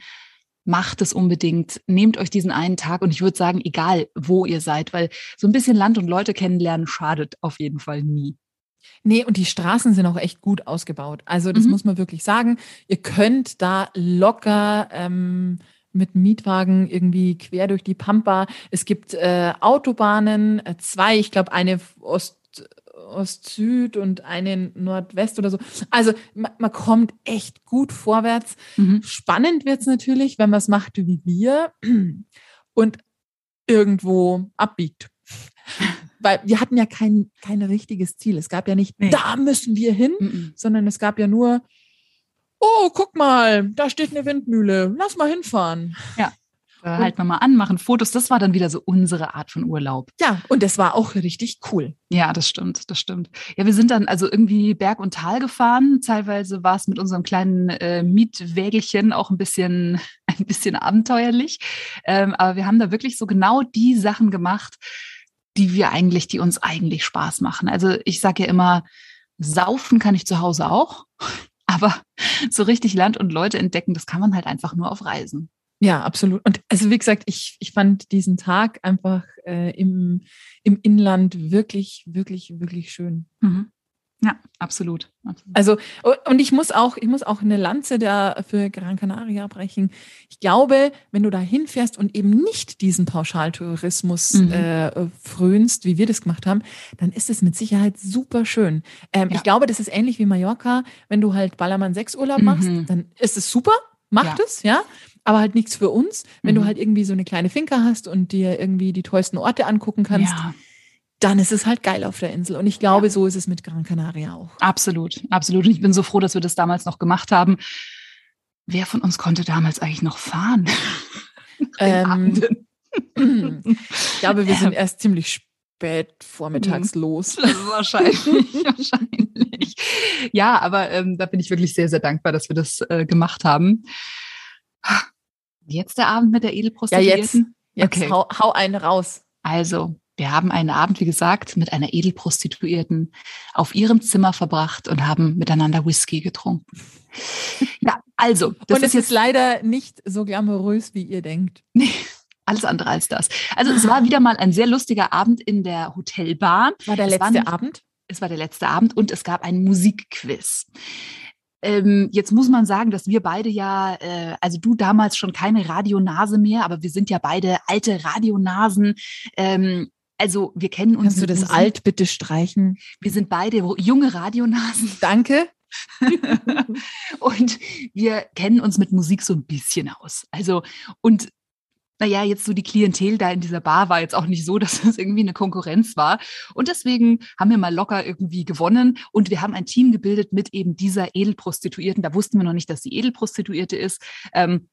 Speaker 3: Macht es unbedingt. Nehmt euch diesen einen Tag und ich würde sagen, egal wo ihr seid, weil so ein bisschen Land und Leute kennenlernen schadet auf jeden Fall nie.
Speaker 2: Nee, und die Straßen sind auch echt gut ausgebaut. Also das
Speaker 3: Mhm.
Speaker 2: muss man wirklich sagen. Ihr könnt da locker ähm, mit Mietwagen irgendwie quer durch die Pampa. Es gibt äh, Autobahnen, äh, zwei, ich glaube eine Ost, Ost-Süd und eine Nordwest oder so. Also man, man kommt echt gut vorwärts.
Speaker 3: Mhm.
Speaker 2: Spannend wird es natürlich, wenn man es macht wie wir und irgendwo abbiegt. Weil wir hatten ja kein, kein richtiges Ziel. Es gab ja nicht,
Speaker 3: Nee.
Speaker 2: da müssen wir hin,
Speaker 3: Mhm.
Speaker 2: sondern es gab ja nur, oh, guck mal, da steht eine Windmühle, lass mal hinfahren.
Speaker 3: Da halten wir mal an, machen Fotos. Das war dann wieder so unsere Art von Urlaub.
Speaker 2: Ja, und das war auch richtig cool.
Speaker 3: Ja, das stimmt, das stimmt. Ja, wir sind dann also irgendwie Berg und Tal gefahren. Teilweise war es mit unserem kleinen äh, Mietwägelchen auch ein bisschen, ein bisschen abenteuerlich. Ähm, aber wir haben da wirklich so genau die Sachen gemacht, die wir eigentlich, die uns eigentlich Spaß machen. Also ich sage ja immer, saufen kann ich zu Hause auch. Aber so richtig Land und Leute entdecken, das kann man halt einfach nur auf Reisen.
Speaker 2: Ja, absolut. Und also wie gesagt, ich, ich fand diesen Tag einfach äh, im, im Inland wirklich, wirklich, wirklich schön.
Speaker 3: Mhm. Ja, absolut. absolut.
Speaker 2: Also, und ich muss auch, ich muss auch eine Lanze da für Gran Canaria brechen. Ich glaube, wenn du da hinfährst und eben nicht diesen Pauschaltourismus
Speaker 3: Mhm.
Speaker 2: äh, frönst, wie wir das gemacht haben, dann ist es mit Sicherheit super schön. Ähm,
Speaker 3: Ja.
Speaker 2: Ich glaube, das ist ähnlich wie Mallorca. Wenn du halt Ballermann 6 Urlaub machst,
Speaker 3: Mhm.
Speaker 2: dann ist es super, macht
Speaker 3: Ja.
Speaker 2: es, ja. Aber halt nichts für uns. Wenn
Speaker 3: Mhm.
Speaker 2: du halt irgendwie so eine kleine Finca hast und dir irgendwie die tollsten Orte angucken kannst,
Speaker 3: Ja.
Speaker 2: Dann ist es halt geil auf der Insel. Und ich glaube,
Speaker 3: Ja.
Speaker 2: so ist es mit Gran Canaria auch.
Speaker 3: Absolut, absolut. Und ich bin so froh, dass wir das damals noch gemacht haben. Wer von uns konnte damals eigentlich noch fahren?
Speaker 2: Ähm. Ich glaube, wir
Speaker 3: Ja.
Speaker 2: sind erst ziemlich spät vormittags los.
Speaker 3: Das ist wahrscheinlich, wahrscheinlich. Ja, aber ähm, da bin ich wirklich sehr, sehr dankbar, dass wir das äh, gemacht haben. Jetzt der Abend mit der
Speaker 2: Ja,
Speaker 3: Edelprostituierten.
Speaker 2: jetzt. Jetzt
Speaker 3: Okay.
Speaker 2: hau, hau einen raus.
Speaker 3: Also, wir haben einen Abend, wie gesagt, mit einer Edelprostituierten auf ihrem Zimmer verbracht und haben miteinander Whisky getrunken. Ja, also, das
Speaker 2: Und
Speaker 3: ist
Speaker 2: es
Speaker 3: jetzt
Speaker 2: ist leider nicht so glamourös, wie ihr denkt.
Speaker 3: Nee, alles andere als das. Also es war wieder mal ein sehr lustiger Abend in der Hotelbar.
Speaker 2: War der
Speaker 3: war
Speaker 2: letzte
Speaker 3: nicht-
Speaker 2: Abend?
Speaker 3: Es war der letzte Abend und es gab einen Musikquiz. Ähm, jetzt muss man sagen, dass wir beide ja, äh, also du damals schon keine Radionase mehr, aber wir sind ja beide alte Radionasen. Ähm, also wir kennen uns.
Speaker 2: Kannst du das
Speaker 3: Musik.
Speaker 2: alt bitte streichen?
Speaker 3: Wir sind beide junge Radionasen
Speaker 2: Danke.
Speaker 3: und wir kennen uns mit Musik so ein bisschen aus. Also, und naja, jetzt so die Klientel da in dieser Bar war jetzt auch nicht so, dass es irgendwie eine Konkurrenz war. Und deswegen haben wir mal locker irgendwie gewonnen und wir haben ein Team gebildet mit eben dieser Edelprostituierten. Da wussten wir noch nicht, dass sie Edelprostituierte ist. Ähm,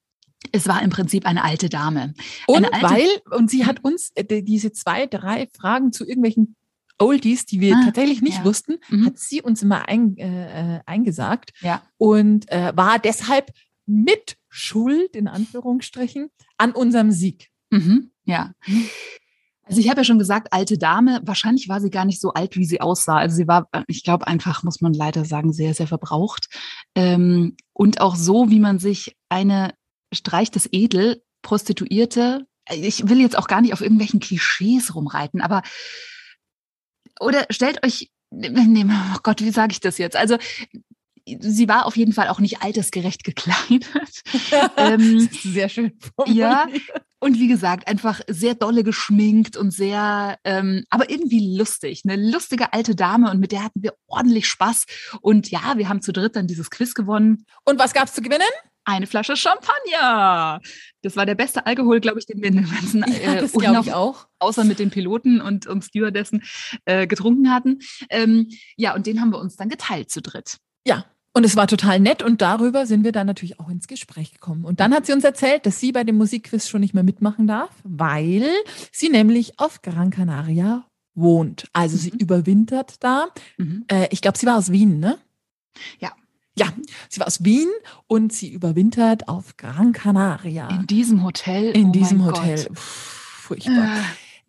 Speaker 3: es war im Prinzip eine alte Dame.
Speaker 2: Und
Speaker 3: alte-
Speaker 2: weil, und sie hat uns äh, die- diese zwei, drei Fragen zu irgendwelchen Oldies, die wir
Speaker 3: Ah,
Speaker 2: tatsächlich nicht
Speaker 3: ja.
Speaker 2: wussten,
Speaker 3: Mhm.
Speaker 2: hat sie uns immer ein, äh, äh, eingesagt
Speaker 3: Ja.
Speaker 2: und äh, war deshalb mit Schuld, in Anführungsstrichen, an unserem Sieg.
Speaker 3: Mhm, ja. Also ich habe ja schon gesagt, alte Dame. Wahrscheinlich war sie gar nicht so alt, wie sie aussah. Also sie war, äh, ich glaube einfach, muss man leider sagen, sehr, sehr verbraucht. Ähm, und auch so, wie man sich eine Streich des Edel, Prostituierte, ich will jetzt auch gar nicht auf irgendwelchen Klischees rumreiten, aber oder stellt euch, nee, oh Gott, wie sage ich das jetzt? Also sie war auf jeden Fall auch nicht altersgerecht gekleidet. Ähm,
Speaker 2: sehr schön
Speaker 3: ja, und wie gesagt, einfach sehr dolle geschminkt und sehr, ähm, aber irgendwie lustig. Eine lustige alte Dame und mit der hatten wir ordentlich Spaß. Und ja, wir haben zu dritt dann dieses Quiz gewonnen.
Speaker 2: Und was gab's zu gewinnen?
Speaker 3: Eine Flasche Champagner. Das war der beste Alkohol, glaube ich, den wir in dem ganzen
Speaker 2: Ja,
Speaker 3: äh,
Speaker 2: das
Speaker 3: Urlaub,
Speaker 2: glaube ich auch.
Speaker 3: außer mit den Piloten und, und Stewardessen, äh, getrunken hatten. Ähm, ja, und den haben wir uns dann geteilt zu dritt.
Speaker 2: Ja. Und es war total nett und darüber sind wir dann natürlich auch ins Gespräch gekommen. Und dann hat sie uns erzählt, dass sie bei dem Musikquiz schon nicht mehr mitmachen darf, weil sie nämlich auf Gran Canaria wohnt. Also sie
Speaker 3: Mhm.
Speaker 2: überwintert da.
Speaker 3: Mhm.
Speaker 2: Äh, ich glaube, sie war aus Wien, ne?
Speaker 3: Ja.
Speaker 2: Ja, sie war aus Wien und sie überwintert auf Gran Canaria.
Speaker 3: In diesem Hotel?
Speaker 2: In
Speaker 3: oh
Speaker 2: diesem Hotel.
Speaker 3: Gott.
Speaker 2: Furchtbar.
Speaker 3: Äh,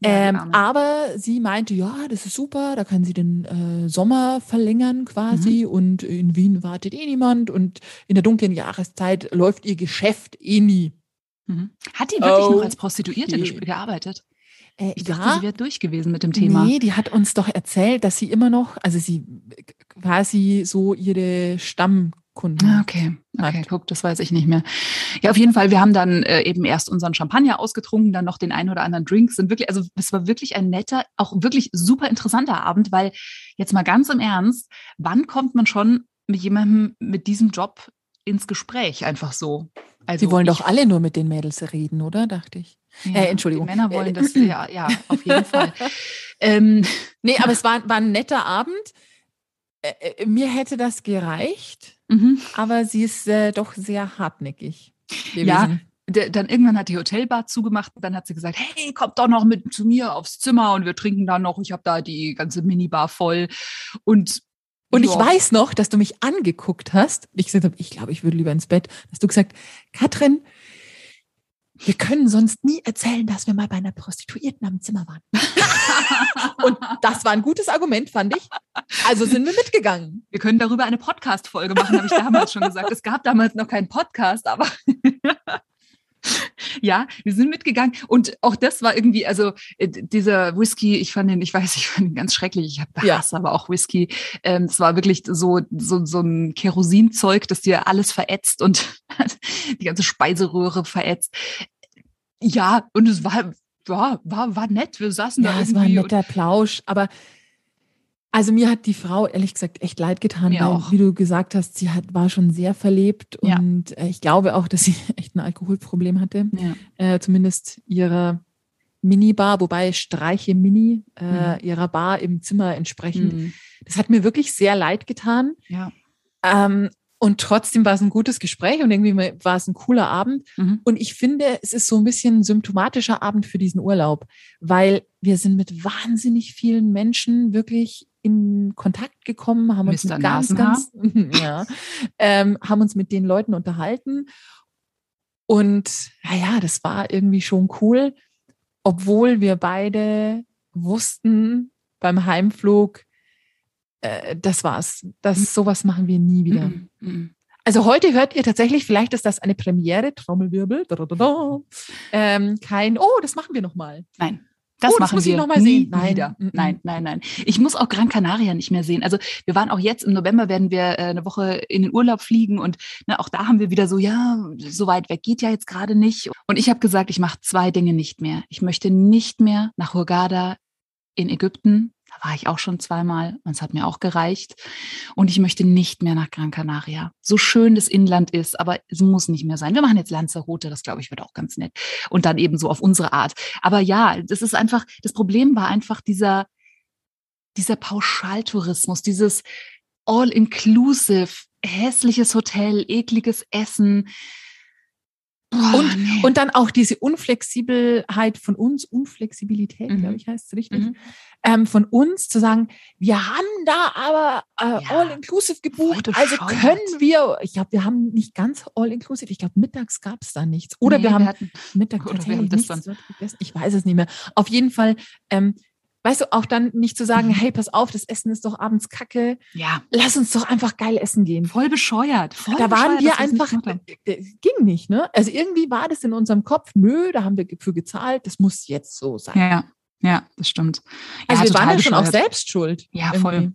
Speaker 2: Ähm,
Speaker 3: ja,
Speaker 2: aber sie meinte, ja, das ist super, da kann sie den äh, Sommer verlängern quasi
Speaker 3: Mhm.
Speaker 2: und in Wien wartet eh niemand und in der dunklen Jahreszeit läuft ihr Geschäft eh nie.
Speaker 3: Mhm. Hat die wirklich noch als. Prostituierte gearbeitet?
Speaker 2: Äh,
Speaker 3: Ich dachte, sie wäre durch gewesen mit dem Thema.
Speaker 2: Nee, die hat uns doch erzählt, dass sie immer noch, also sie quasi so ihre Stammkunden.
Speaker 3: Ah, Okay, okay,
Speaker 2: Hat.
Speaker 3: guck, das weiß ich nicht mehr. Ja, auf jeden Fall, wir haben dann äh, eben erst unseren Champagner ausgetrunken, dann noch den einen oder anderen Drink. Sind wirklich, also es war wirklich ein netter, auch wirklich super interessanter Abend, weil jetzt mal ganz im Ernst, wann kommt man schon mit jemandem mit diesem Job ins Gespräch einfach so? Also
Speaker 2: Sie wollen
Speaker 3: ich-
Speaker 2: doch alle nur mit den Mädels reden, oder? Dachte ich.
Speaker 3: Ja,
Speaker 2: äh, Entschuldigung.
Speaker 3: Die Männer wollen das, ja, ja, auf jeden Fall. ähm,
Speaker 2: Nee, aber es war, war ein netter Abend. Äh, äh, mir hätte das gereicht,
Speaker 3: mhm.
Speaker 2: aber sie ist äh, doch sehr hartnäckig. Gewesen.
Speaker 3: Ja, dann irgendwann hat die Hotelbar zugemacht und dann hat sie gesagt, hey, kommt doch noch mit zu mir aufs Zimmer und wir trinken da noch. Ich habe da die ganze Minibar voll. Und,
Speaker 2: Und ich weiß noch, dass du mich angeguckt hast. Ich gesagt habe, ich glaube, ich würde lieber ins Bett. Hast du gesagt, Katrin, wir können sonst nie erzählen, dass wir mal bei einer Prostituierten am Zimmer waren. Und das war ein gutes Argument, fand ich. Also sind wir mitgegangen.
Speaker 3: wir können darüber eine Podcast-Folge machen, habe ich damals schon gesagt. Es gab damals noch keinen Podcast, aber ja, wir sind mitgegangen. Und auch das war irgendwie, also äh, dieser Whisky, ich fand den, ich weiß, ich fand ihn ganz schrecklich. Ich habe
Speaker 2: Ja.
Speaker 3: Hass, aber auch Whisky. Ähm, es war wirklich so, so, so ein Kerosinzeug, das dir alles verätzt und die ganze Speiseröhre verätzt. Ja, und es war, ja, war, war nett. Wir saßen da
Speaker 2: Ja, es war ein netter Plausch, aber also mir hat die Frau ehrlich gesagt echt leid getan,
Speaker 3: Mir
Speaker 2: weil,
Speaker 3: auch.
Speaker 2: wie du gesagt hast, sie hat, war schon sehr verlebt
Speaker 3: Ja.
Speaker 2: und äh, ich glaube auch, dass sie echt ein Alkoholproblem hatte.
Speaker 3: ja.
Speaker 2: äh, zumindest ihrer Minibar, wobei Streiche Mini äh,
Speaker 3: Mhm.
Speaker 2: ihrer Bar im Zimmer entsprechend.
Speaker 3: Mhm.
Speaker 2: Das hat mir wirklich sehr leid getan.
Speaker 3: ja.
Speaker 2: Ähm, und trotzdem war es ein gutes Gespräch und irgendwie war es ein cooler Abend.
Speaker 3: Mhm.
Speaker 2: Und ich finde, es ist so ein bisschen ein symptomatischer Abend für diesen Urlaub, weil wir sind mit wahnsinnig vielen Menschen wirklich in Kontakt gekommen, haben uns
Speaker 3: Mr.
Speaker 2: mit ganz, ganz, ja, ähm, haben uns mit den Leuten unterhalten. Und naja, das war irgendwie schon cool, obwohl wir beide wussten beim Heimflug, äh, das war's. Das, sowas machen wir nie wieder.
Speaker 3: Mhm. Mhm.
Speaker 2: Also heute hört ihr tatsächlich, vielleicht ist das eine Premiere, Trommelwirbel, da, ähm, kein, oh, das machen wir nochmal.
Speaker 3: Nein. Das
Speaker 2: Oh, das
Speaker 3: machen
Speaker 2: muss ich
Speaker 3: wir
Speaker 2: noch mal sehen. Nein.
Speaker 3: wieder.
Speaker 2: Mhm.
Speaker 3: Nein, nein, nein. Ich muss auch Gran Canaria nicht mehr sehen. Also wir waren auch jetzt im November, werden wir äh, eine Woche in den Urlaub fliegen und ne, auch da haben wir wieder so, ja, so weit weg geht ja jetzt gerade nicht. Und ich habe gesagt, ich mache zwei Dinge nicht mehr. Ich möchte nicht mehr nach Hurghada in Ägypten. Da war ich auch schon zweimal und es hat mir auch gereicht. Und ich möchte nicht mehr nach Gran Canaria. So schön das Inland ist, aber es muss nicht mehr sein. Wir machen jetzt Lanzarote, das glaube ich wird auch ganz nett. Und dann eben so auf unsere Art. Aber ja, das ist einfach, das Problem war einfach dieser, dieser Pauschaltourismus, dieses all-inclusive, hässliches Hotel, ekliges Essen. Boah,
Speaker 2: Und-
Speaker 3: nee.
Speaker 2: Und dann auch diese Unflexibelheit von uns, Unflexibilität,
Speaker 3: Mhm.
Speaker 2: glaube ich, heißt es richtig,
Speaker 3: Mhm.
Speaker 2: ähm, von uns zu sagen, wir haben da aber äh,
Speaker 3: Ja,
Speaker 2: all-inclusive gebucht,
Speaker 3: voll
Speaker 2: also
Speaker 3: bescheuert.
Speaker 2: können wir, ich glaube, wir haben nicht ganz all-inclusive, ich glaube, mittags gab es da nichts. Oder
Speaker 3: Nee,
Speaker 2: wir haben
Speaker 3: hatten,
Speaker 2: Mittag
Speaker 3: Oder wir haben das
Speaker 2: nichts gegessen. Ich weiß es nicht mehr. Auf jeden Fall, ähm, weißt du, auch dann nicht zu sagen,
Speaker 3: Mhm.
Speaker 2: hey, pass auf, das Essen ist doch abends kacke,
Speaker 3: ja,
Speaker 2: lass uns doch einfach geil essen gehen.
Speaker 3: voll bescheuert. Voll
Speaker 2: da waren
Speaker 3: bescheuert,
Speaker 2: wir
Speaker 3: nicht
Speaker 2: einfach, das ging nicht, ne? Also irgendwie war das in unserem Kopf, nö, da haben wir für gezahlt, das muss jetzt so sein.
Speaker 3: Ja, ja, das stimmt.
Speaker 2: also
Speaker 3: ja,
Speaker 2: wir waren ja schon auch selbst schuld.
Speaker 3: Ja,
Speaker 2: irgendwie.
Speaker 3: voll.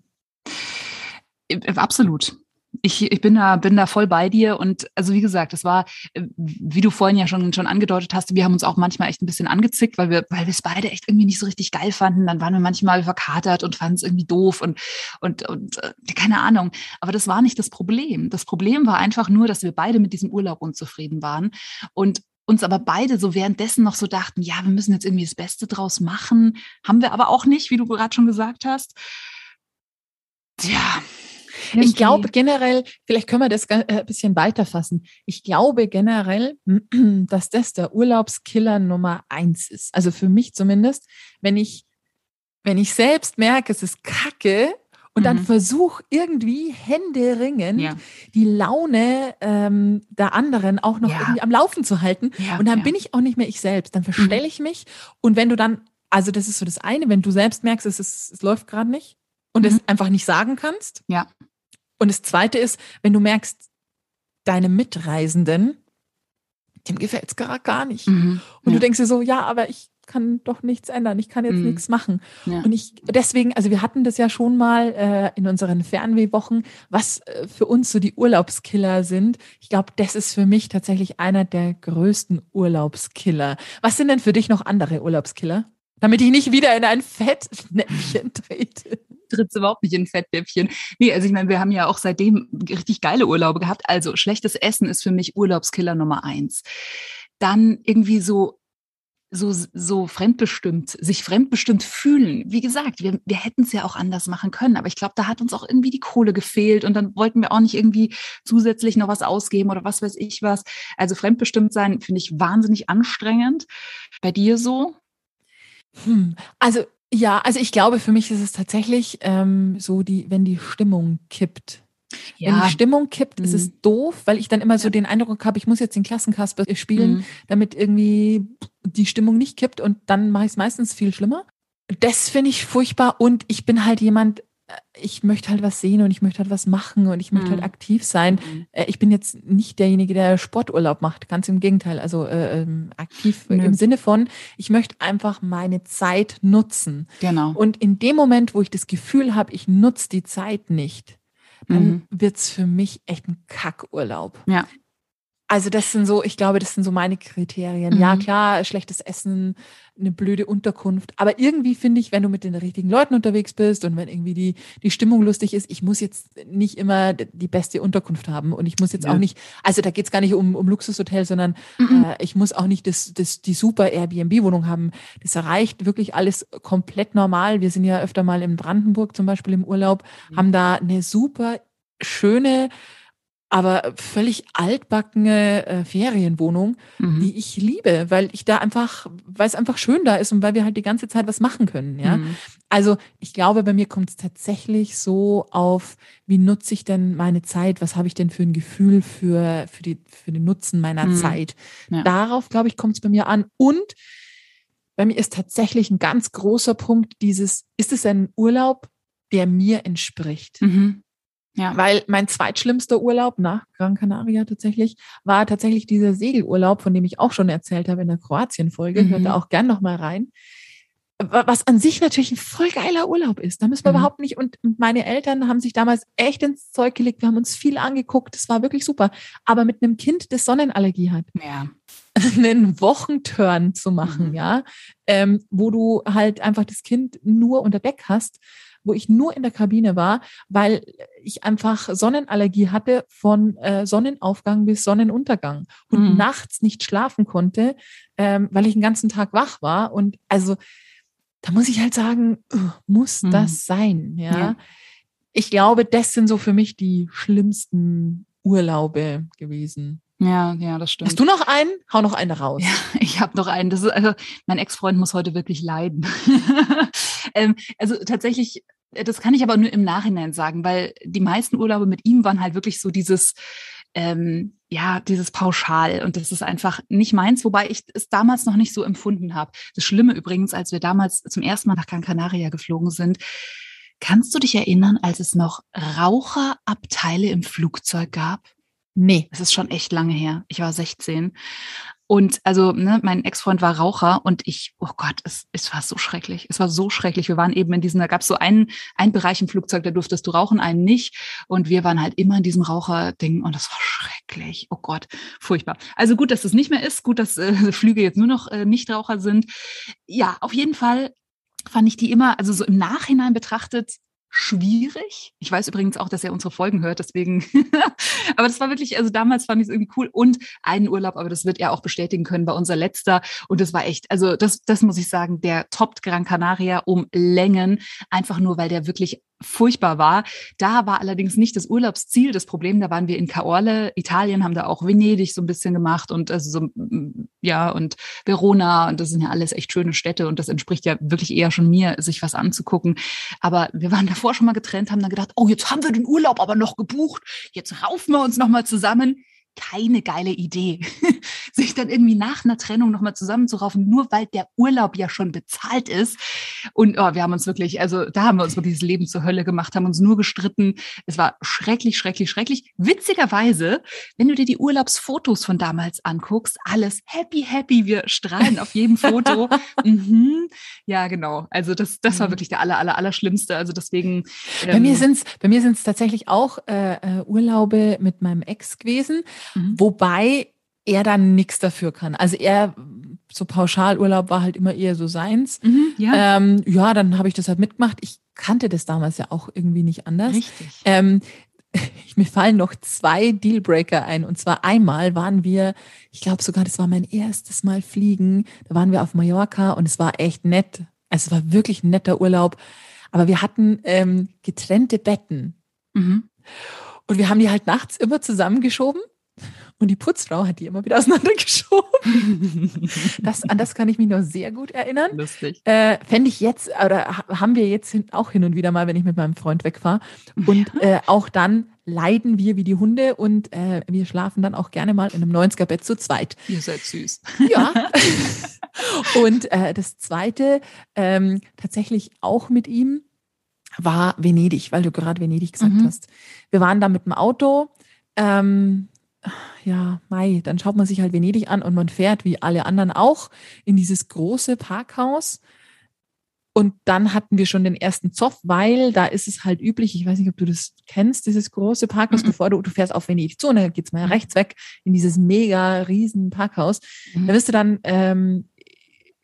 Speaker 3: Äh, Absolut. Ich, ich bin da, bin da voll bei dir und also wie gesagt, das war, äh, wie du vorhin ja schon, schon angedeutet hast, wir haben uns auch manchmal echt ein bisschen angezickt, weil wir, weil wir es beide echt irgendwie nicht so richtig geil fanden. Dann waren wir manchmal verkatert und fanden es irgendwie doof und, und, und äh, keine Ahnung. Aber das war nicht das Problem. Das Problem war einfach nur, dass wir beide mit diesem Urlaub unzufrieden waren und uns aber beide so währenddessen noch so dachten, ja, wir müssen jetzt irgendwie das Beste draus machen. Haben wir aber auch nicht, wie du gerade schon gesagt hast. Tja.
Speaker 2: Ich glaube generell, vielleicht können wir das ga- äh, ein bisschen weiterfassen. Ich glaube generell, dass das der Urlaubskiller Nummer eins ist. Also für mich zumindest, wenn ich, wenn ich selbst merke, es ist Kacke Und dann mhm. versuch irgendwie händeringend ja. die Laune ähm, der anderen auch noch ja. irgendwie am Laufen zu halten. Ja, und dann bin ich auch nicht mehr ich selbst. Dann verstelle mhm. ich mich. Und wenn du dann, also das ist so das eine, wenn du selbst merkst, es, ist, es läuft gerade nicht und mhm. es einfach nicht sagen kannst.
Speaker 3: Ja.
Speaker 2: Und das zweite ist, wenn du merkst, deine Mitreisenden, dem gefällt es gerade gar nicht. Mhm. Und du denkst dir so, ja, aber ich kann doch nichts ändern, ich kann jetzt mhm. nichts machen. Ja. Und ich deswegen, also wir hatten das ja schon mal äh, in unseren Fernwehwochen, was äh, für uns so die Urlaubskiller sind. Ich glaube, das ist für mich tatsächlich einer der größten Urlaubskiller. Was sind denn für dich noch andere Urlaubskiller? Damit ich nicht wieder in ein Fettnäpfchen trete.
Speaker 3: Tritt's überhaupt nicht in Fettnäpfchen. Nee, also ich meine, wir haben ja auch seitdem richtig geile Urlaube gehabt. Also schlechtes Essen ist für mich Urlaubskiller Nummer eins. Dann irgendwie so so, so fremdbestimmt, sich fremdbestimmt fühlen. Wie gesagt, wir, wir hätten es ja auch anders machen können, aber ich glaube, da hat uns auch irgendwie die Kohle gefehlt und dann wollten wir auch nicht irgendwie zusätzlich noch was ausgeben oder was weiß ich was. Also fremdbestimmt sein finde ich wahnsinnig anstrengend. Bei dir so?
Speaker 2: Hm. Also ja, also ich glaube, für mich ist es tatsächlich ähm, so, die, wenn die Stimmung kippt. Ja. Wenn die Stimmung kippt, mhm. ist es mhm. doof, weil ich dann immer so den Eindruck habe, ich muss jetzt den Klassenkasper spielen, mhm. damit irgendwie die Stimmung nicht kippt und dann mache ich es meistens viel schlimmer. Das finde ich furchtbar und ich bin halt jemand, ich möchte halt was sehen und ich möchte halt was machen und ich möchte halt mhm. halt aktiv sein. Mhm. Äh, ich bin jetzt nicht derjenige, der Sporturlaub macht, ganz im Gegenteil. Also äh, ähm, aktiv mhm. im Sinne von, ich möchte einfach meine Zeit nutzen.
Speaker 3: Genau.
Speaker 2: Und in dem Moment, wo ich das Gefühl habe, ich nutze die Zeit nicht, dann mhm. wird's für mich echt ein Kackurlaub.
Speaker 3: Ja.
Speaker 2: Also das sind so, ich glaube, das sind so meine Kriterien. Mhm. Ja, klar, schlechtes Essen, eine blöde Unterkunft. Aber irgendwie finde ich, wenn du mit den richtigen Leuten unterwegs bist und wenn irgendwie die, die Stimmung lustig ist, ich muss jetzt nicht immer die beste Unterkunft haben. Und ich muss jetzt ja. auch nicht, also da geht's gar nicht um, um Luxushotel, sondern mhm. äh, ich muss auch nicht das, das, die super Airbnb-Wohnung haben. Das erreicht wirklich alles komplett normal. Wir sind ja öfter mal in Brandenburg zum Beispiel im Urlaub, mhm. haben da eine super schöne aber völlig altbackene äh, Ferienwohnung, mhm. die ich liebe, weil ich da einfach, weil es einfach schön da ist und weil wir halt die ganze Zeit was machen können, ja. Mhm. Also ich glaube, bei mir kommt es tatsächlich so auf, wie nutze ich denn meine Zeit? Was habe ich denn für ein Gefühl für, für, die, für den Nutzen meiner mhm. Zeit? Ja. Darauf, glaube ich, kommt es bei mir an. Und bei mir ist tatsächlich ein ganz großer Punkt dieses, ist es ein Urlaub, der mir entspricht?
Speaker 3: Mhm.
Speaker 2: Ja. Weil mein zweitschlimmster Urlaub nach Gran Canaria tatsächlich war tatsächlich dieser Segelurlaub, von dem ich auch schon erzählt habe in der Kroatien-Folge. Mhm. Hört da auch gern nochmal rein. Was an sich natürlich ein voll geiler Urlaub ist. Da müssen wir mhm. überhaupt nicht. Und meine Eltern haben sich damals echt ins Zeug gelegt. Wir haben uns viel angeguckt. Das war wirklich super. Aber mit einem Kind, das Sonnenallergie hat.
Speaker 3: Ja.
Speaker 2: einen Wochenturn zu machen, mhm. ja, ähm, wo du halt einfach das Kind nur unter Deck hast wo ich nur in der Kabine war, weil ich einfach Sonnenallergie hatte von äh, Sonnenaufgang bis Sonnenuntergang und mhm. nachts nicht schlafen konnte, ähm, weil ich den ganzen Tag wach war. Und also da muss ich halt sagen, muss mhm. das sein, ja? ja. Ich glaube, das sind so für mich die schlimmsten Urlaube gewesen.
Speaker 3: Ja, ja, das stimmt.
Speaker 2: Hast du noch einen? Hau noch einen raus.
Speaker 3: Ja, ich habe noch einen. Das ist, also, mein Ex-Freund muss heute wirklich leiden. ähm, also tatsächlich, äh, das kann ich aber nur im Nachhinein sagen, weil die meisten Urlaube mit ihm waren halt wirklich so dieses, ähm, ja, dieses Pauschal. Und das ist einfach nicht meins, wobei ich es damals noch nicht so empfunden habe. Das Schlimme übrigens, als wir damals zum ersten Mal nach Gran Canaria geflogen sind, kannst du dich erinnern, als es noch Raucherabteile im Flugzeug gab?
Speaker 2: Nee.
Speaker 3: Das ist schon echt lange her. Ich war 16. Und also, ne, mein Ex-Freund war Raucher und ich, oh Gott, es, es war so schrecklich. Es war so schrecklich. Wir waren eben in diesem, da gab es so einen, einen Bereich im Flugzeug, da durftest du rauchen, einen nicht. Und wir waren halt immer in diesem Raucherding und das war schrecklich. Oh Gott, furchtbar. Also gut, dass das nicht mehr ist. Gut, dass äh, Flüge jetzt nur noch äh, Nichtraucher sind. Ja, auf jeden Fall fand ich die immer, also so im Nachhinein betrachtet, schwierig. Ich weiß übrigens auch, dass er unsere Folgen hört, deswegen. aber das war wirklich, also damals fand ich es irgendwie cool und einen Urlaub, aber das wird er auch bestätigen können, bei unser letzter. Und das war echt, also das, das muss ich sagen, der toppt Gran Canaria um Längen, einfach nur, weil der wirklich furchtbar war. Da war allerdings nicht das Urlaubsziel das Problem. Da waren wir in Caorle, Italien, haben da auch Venedig so ein bisschen gemacht und also so, ja, und Verona und das sind ja alles echt schöne Städte und das entspricht ja wirklich eher schon mir, sich was anzugucken. Aber wir waren davor schon mal getrennt, haben dann gedacht, oh, jetzt haben wir den Urlaub aber noch gebucht. Jetzt raufen wir uns nochmal zusammen keine geile Idee, sich dann irgendwie nach einer Trennung nochmal zusammenzuraufen, nur weil der Urlaub ja schon bezahlt ist. Und oh, wir haben uns wirklich, also da haben wir uns wirklich das Leben zur Hölle gemacht, haben uns nur gestritten. Es war schrecklich, schrecklich, schrecklich. Witzigerweise, wenn du dir die Urlaubsfotos von damals anguckst, alles happy, happy, wir strahlen auf jedem Foto. mhm. Ja, genau. Also das, das war mhm. wirklich der aller, aller, aller Schlimmste. Also deswegen.
Speaker 2: Ähm, bei mir ähm, mir sind's tatsächlich auch äh, äh Urlaube mit meinem Ex gewesen. Mhm. Wobei er dann nichts dafür kann. Also er, so Pauschalurlaub war halt immer eher so seins. Mhm, ja. Ähm, ja, dann habe ich das halt mitgemacht. Ich kannte das damals ja auch irgendwie nicht anders. Richtig. Ähm, mir fallen noch zwei Dealbreaker ein. Und zwar einmal waren wir, ich glaube sogar, das war mein erstes Mal fliegen. Da waren wir auf Mallorca und es war echt nett. Also es war wirklich ein netter Urlaub. Aber wir hatten ähm, getrennte Betten. Mhm. Und wir haben die halt nachts immer zusammengeschoben und die Putzfrau hat die immer wieder auseinandergeschoben. Das, an das kann ich mich noch sehr gut erinnern. Lustig. Äh, Fände ich jetzt, oder haben wir jetzt auch hin und wieder mal, wenn ich mit meinem Freund wegfahre. Und äh, auch dann leiden wir wie die Hunde und äh, wir schlafen dann auch gerne mal in einem 90er-Bett zu zweit.
Speaker 3: Ihr seid süß.
Speaker 2: Ja. und äh, das zweite, ähm, tatsächlich auch mit ihm, war Venedig, weil du gerade Venedig gesagt mhm. hast. Wir waren da mit dem Auto. Ähm, ja, Mai, dann schaut man sich halt Venedig an und man fährt wie alle anderen auch in dieses große Parkhaus. Und dann hatten wir schon den ersten Zoff, weil da ist es halt üblich, ich weiß nicht, ob du das kennst, dieses große Parkhaus, mhm. bevor du, du fährst auf Venedig zu und dann geht's mal mhm. rechts weg in dieses mega riesen Parkhaus. Mhm. Da wirst du dann ähm,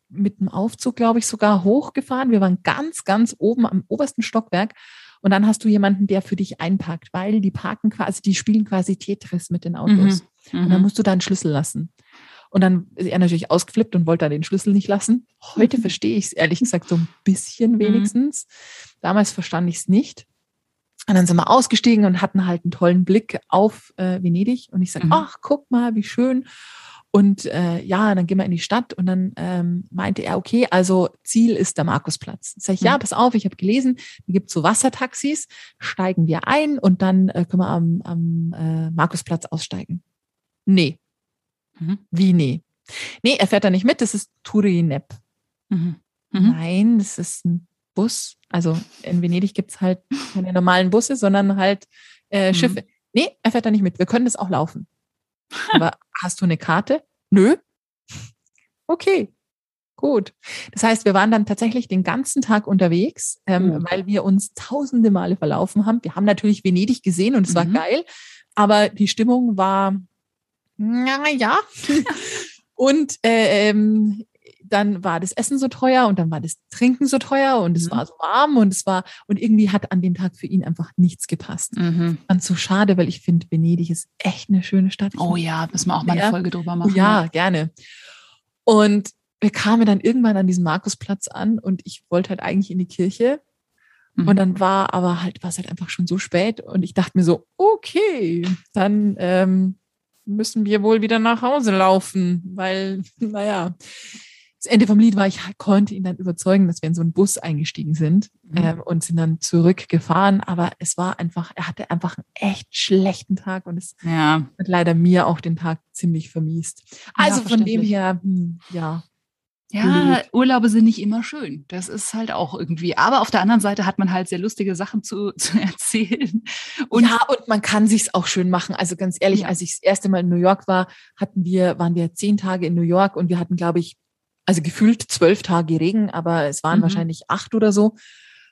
Speaker 2: mit dem Aufzug, glaube ich, sogar hochgefahren. Wir waren ganz, ganz oben am obersten Stockwerk und dann hast du jemanden, der für dich einpackt, weil die parken quasi, die spielen quasi Tetris mit den Autos. Mhm. Und dann mhm. musst du da einen Schlüssel lassen. Und dann ist er natürlich ausgeflippt und wollte da den Schlüssel nicht lassen. Heute verstehe ich es ehrlich gesagt so ein bisschen mhm. wenigstens. Damals verstand ich es nicht. Und dann sind wir ausgestiegen und hatten halt einen tollen Blick auf äh, Venedig. Und ich sage, mhm. ach, guck mal, wie schön. Und äh, ja, dann gehen wir in die Stadt und dann ähm, meinte er, okay, also Ziel ist der Markusplatz. Sag ich, ja, mhm. pass auf, ich habe gelesen, da gibt so Wassertaxis, steigen wir ein und dann äh, können wir am, am äh, Markusplatz aussteigen. Nee. Mhm. Wie nee? Nee, er fährt da nicht mit, das ist Turinep. Mhm. Mhm. Nein, das ist ein Bus. Also in Venedig gibt's halt keine normalen Busse, sondern halt äh, mhm. Schiffe. Nee, er fährt da nicht mit. Wir können das auch laufen. Aber hast du eine Karte? Nö. Okay, gut. Das heißt, wir waren dann tatsächlich den ganzen Tag unterwegs, ähm, mhm. weil wir uns tausende Male verlaufen haben. Wir haben natürlich Venedig gesehen und es mhm. war geil, aber die Stimmung war, naja. und äh, ähm, dann war das Essen so teuer und dann war das Trinken so teuer und es mhm. war so warm und es war, und irgendwie hat an dem Tag für ihn einfach nichts gepasst. Mhm. Und so schade, weil ich finde, Venedig ist echt eine schöne Stadt.
Speaker 3: Oh ja, müssen wir auch mal eine Folge drüber machen.
Speaker 2: Ja, gerne. Und wir kamen dann irgendwann an diesem Markusplatz an und ich wollte halt eigentlich in die Kirche. Mhm. Und dann war aber halt, war es halt einfach schon so spät und ich dachte mir so, okay, dann ähm, müssen wir wohl wieder nach Hause laufen, weil, naja, das Ende vom Lied war, ich konnte ihn dann überzeugen, dass wir in so einen Bus eingestiegen sind mhm. ähm, und sind dann zurückgefahren. Aber es war einfach, er hatte einfach einen echt schlechten Tag und es ja. hat leider mir auch den Tag ziemlich vermiest. Also ja, von dem her, hm, ja.
Speaker 3: Ja, Urlaube sind nicht immer schön. Das ist halt auch irgendwie. Aber auf der anderen Seite hat man halt sehr lustige Sachen zu, zu erzählen.
Speaker 2: Und ja, und man kann sich's auch schön machen. Also ganz ehrlich, ja. als ich das erste Mal in New York war, hatten wir, waren wir zehn Tage in New York und wir hatten, glaube ich, also gefühlt zwölf Tage Regen, aber es waren mhm. wahrscheinlich acht oder so.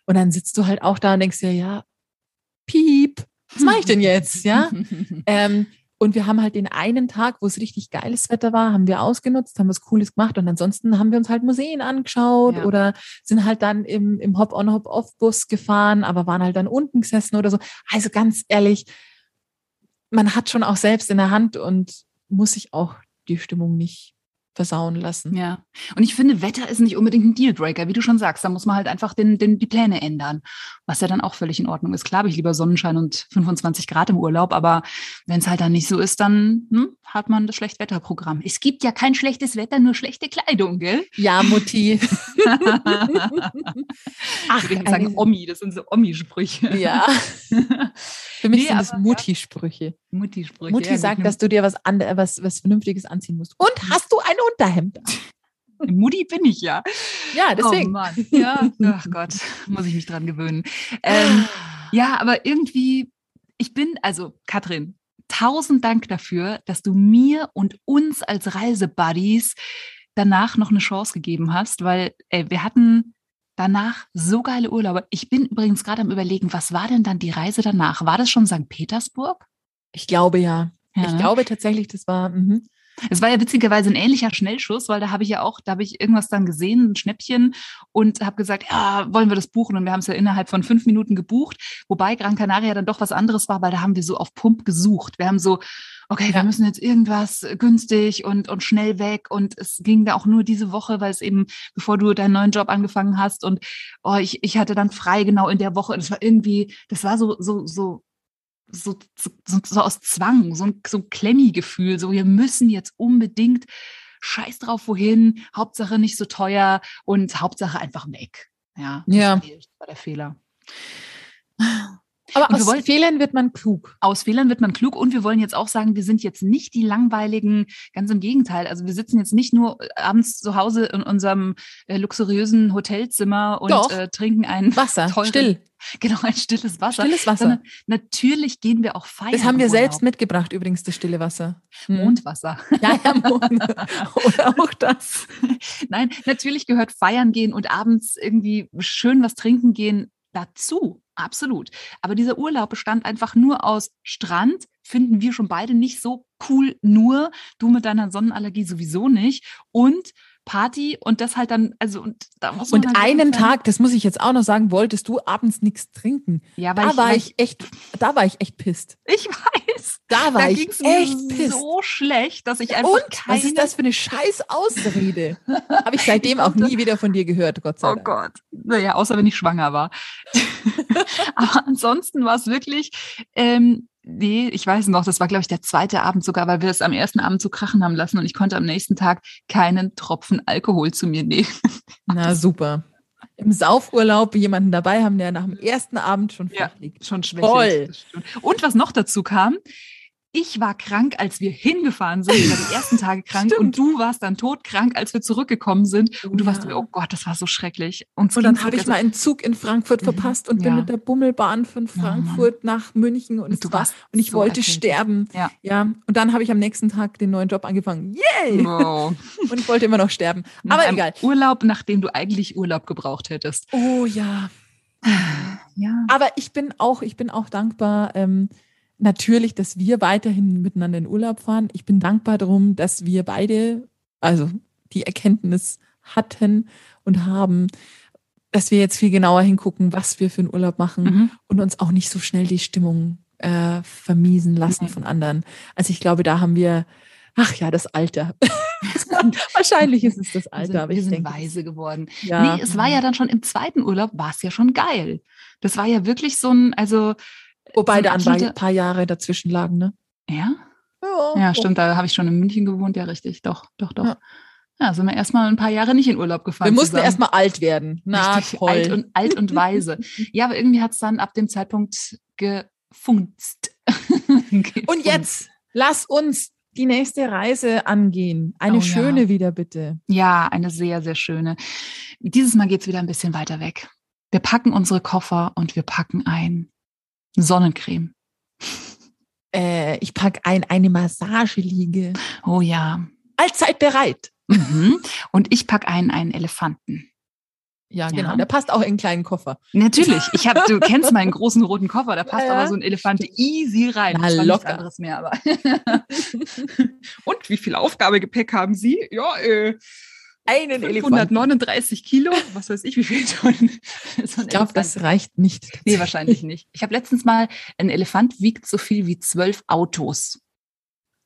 Speaker 2: Und dann sitzt du halt auch da und denkst dir, ja, piep, was mache ich denn jetzt? Ja. ähm, und wir haben halt den einen Tag, wo es richtig geiles Wetter war, haben wir ausgenutzt, haben was Cooles gemacht und ansonsten haben wir uns halt Museen angeschaut ja. oder sind halt dann im, im Hop-on, Hop-off-Bus gefahren, aber waren halt dann unten gesessen oder so. Also ganz ehrlich, man hat schon auch selbst in der Hand und muss sich auch die Stimmung nicht versauen lassen.
Speaker 3: Ja. Und ich finde, Wetter ist nicht unbedingt ein Dealbreaker, wie du schon sagst. Da muss man halt einfach den, den, die Pläne ändern. Was ja dann auch völlig in Ordnung ist. Klar habe ich lieber Sonnenschein und 25 Grad im Urlaub, aber wenn es halt dann nicht so ist, dann hm, hat man das Schlechtwetterprogramm. Es gibt ja kein schlechtes Wetter, nur schlechte Kleidung, gell?
Speaker 2: Ja, Mutti.
Speaker 3: Ach, wir sagen Omi, das sind so Omi-Sprüche.
Speaker 2: Ja. Für mich nee, sind das Mutti-Sprüche.
Speaker 3: Mutti-Sprüche.
Speaker 2: Mutti ja, sagt, dass du dir was, was, was Vernünftiges anziehen musst. Und hast du ein Unterhemd?
Speaker 3: Mutti bin ich ja.
Speaker 2: Ja, deswegen.
Speaker 3: Oh Mann. Ja, ach Gott, muss ich mich dran gewöhnen. Ähm, ja, aber irgendwie, ich bin, also Katrin, tausend Dank dafür, dass du mir und uns als Reisebuddies danach noch eine Chance gegeben hast, weil ey, wir hatten danach so geile Urlaube. Ich bin übrigens gerade am überlegen, was war denn dann die Reise danach? War das schon St. Petersburg?
Speaker 2: Ich glaube ja. ja ich ne? glaube tatsächlich, das war. Mh.
Speaker 3: Es war ja witzigerweise ein ähnlicher Schnellschuss, weil da habe ich ja auch, da habe ich irgendwas dann gesehen, ein Schnäppchen und habe gesagt, ja, wollen wir das buchen? Und wir haben es ja innerhalb von fünf Minuten gebucht, wobei Gran Canaria dann doch was anderes war, weil da haben wir so auf Pump gesucht. Wir haben so, okay, ja. wir müssen jetzt irgendwas günstig und, und schnell weg. Und es ging da auch nur diese Woche, weil es eben, bevor du deinen neuen Job angefangen hast und oh, ich, ich hatte dann frei genau in der Woche. Und es war irgendwie, das war so, so, so so, so, so aus Zwang, so ein, so ein Klemmi-Gefühl, so wir müssen jetzt unbedingt scheiß drauf wohin, Hauptsache nicht so teuer und Hauptsache einfach weg. Ja,
Speaker 2: ja.
Speaker 3: das war der Fehler.
Speaker 2: Aber aus wollen, Fehlern wird man klug.
Speaker 3: Aus Fehlern wird man klug und wir wollen jetzt auch sagen, wir sind jetzt nicht die langweiligen, ganz im Gegenteil. Also wir sitzen jetzt nicht nur abends zu Hause in unserem äh, luxuriösen Hotelzimmer und äh, trinken ein
Speaker 2: Wasser, teuren, still.
Speaker 3: Genau, ein stilles Wasser.
Speaker 2: Stilles Wasser. Sondern
Speaker 3: natürlich gehen wir auch feiern.
Speaker 2: Das haben wir selbst mitgebracht, übrigens, das stille Wasser.
Speaker 3: Hm. Mondwasser.
Speaker 2: Ja, ja, Mond. Oder auch das.
Speaker 3: Nein, natürlich gehört feiern gehen und abends irgendwie schön was trinken gehen dazu. Absolut. Aber dieser Urlaub bestand einfach nur aus Strand, finden wir schon beide nicht so cool, nur du mit deiner Sonnenallergie sowieso nicht und Party und das halt dann, also und da muss
Speaker 2: man Und einen Tag, das muss ich jetzt auch noch sagen, wolltest du abends nichts trinken.
Speaker 3: Ja,
Speaker 2: weil da
Speaker 3: ich,
Speaker 2: war ich echt, da war ich echt pisst.
Speaker 3: Ich weiß.
Speaker 2: Da war da ich echt pisst.
Speaker 3: so schlecht, dass ich einfach
Speaker 2: und, keine... was ist das für eine scheiß Ausrede? Habe ich seitdem auch nie wieder von dir gehört, Gott sei
Speaker 3: oh
Speaker 2: Dank.
Speaker 3: Oh Gott. Naja, außer wenn ich schwanger war. Aber ansonsten war es wirklich, ähm, Nee, ich weiß noch, das war, glaube ich, der zweite Abend sogar, weil wir es am ersten Abend so krachen haben lassen und ich konnte am nächsten Tag keinen Tropfen Alkohol zu mir nehmen.
Speaker 2: Na super. Im Saufurlaub jemanden dabei haben, der nach dem ersten Abend schon
Speaker 3: ja. Schon schwächelt.
Speaker 2: Voll.
Speaker 3: Und was noch dazu kam, ich war krank, als wir hingefahren sind, ich war die ersten Tage krank Stimmt. und du warst dann todkrank, als wir zurückgekommen sind. Und du warst, oh Gott, das war so schrecklich.
Speaker 2: Und, und dann habe ich mal einen Zug in Frankfurt verpasst und ja. bin mit der Bummelbahn von Frankfurt oh nach München und, und du warst und ich so wollte erkältet. sterben.
Speaker 3: Ja.
Speaker 2: ja. Und dann habe ich am nächsten Tag den neuen Job angefangen. Yay!
Speaker 3: Oh.
Speaker 2: und ich wollte immer noch sterben.
Speaker 3: Aber egal. Urlaub, nachdem du eigentlich Urlaub gebraucht hättest.
Speaker 2: Oh ja. Ja. Aber ich bin auch, ich bin auch dankbar. Ähm, natürlich, dass wir weiterhin miteinander in Urlaub fahren. Ich bin dankbar darum, dass wir beide, also die Erkenntnis hatten und haben, dass wir jetzt viel genauer hingucken, was wir für einen Urlaub machen mhm. und uns auch nicht so schnell die Stimmung äh, vermiesen lassen mhm. von anderen. Also ich glaube, da haben wir, ach ja, das Alter. Wahrscheinlich ist es das Alter. Wir sind,
Speaker 3: aber wir sind denke, weise geworden. Ja. Nee, es war ja dann schon im zweiten Urlaub, war es ja schon geil. Das war ja wirklich so ein, also
Speaker 2: Wobei da ein paar Jahre dazwischen lagen, ne?
Speaker 3: Ja? Ja, ja stimmt. Da habe ich schon in München gewohnt. Ja, richtig. Doch, doch, doch. Ja. Ja, sind wir erstmal ein paar Jahre nicht in Urlaub gefahren.
Speaker 2: Wir mussten erstmal alt werden.
Speaker 3: Na, Richtig, toll. Alt und, alt und weise. ja, aber irgendwie hat es dann ab dem Zeitpunkt gefunzt.
Speaker 2: und jetzt lass uns die nächste Reise angehen. Eine oh, schöne ja. wieder, bitte.
Speaker 3: Ja, eine sehr, sehr schöne. Dieses Mal geht es wieder ein bisschen weiter weg. Wir packen unsere Koffer und wir packen ein. Sonnencreme.
Speaker 2: Äh, ich packe ein eine Massageliege.
Speaker 3: Oh ja.
Speaker 2: Allzeit bereit.
Speaker 3: Mhm. Und ich packe ein einen Elefanten.
Speaker 2: Ja, genau. Ja. Der passt auch in einen kleinen Koffer.
Speaker 3: Natürlich. Ich habe, du kennst meinen großen roten Koffer, da passt ja. aber so ein Elefant easy rein.
Speaker 2: Na,
Speaker 3: das
Speaker 2: locker.
Speaker 3: anderes mehr, aber. Und wie viel Aufgabegepäck haben Sie? Ja, äh,
Speaker 2: einen
Speaker 3: 539 Kilo, was weiß ich, wie viel Tonnen.
Speaker 2: So ich glaube, das reicht nicht.
Speaker 3: Nee, wahrscheinlich nicht. Ich habe letztens mal, ein Elefant wiegt so viel wie zwölf Autos.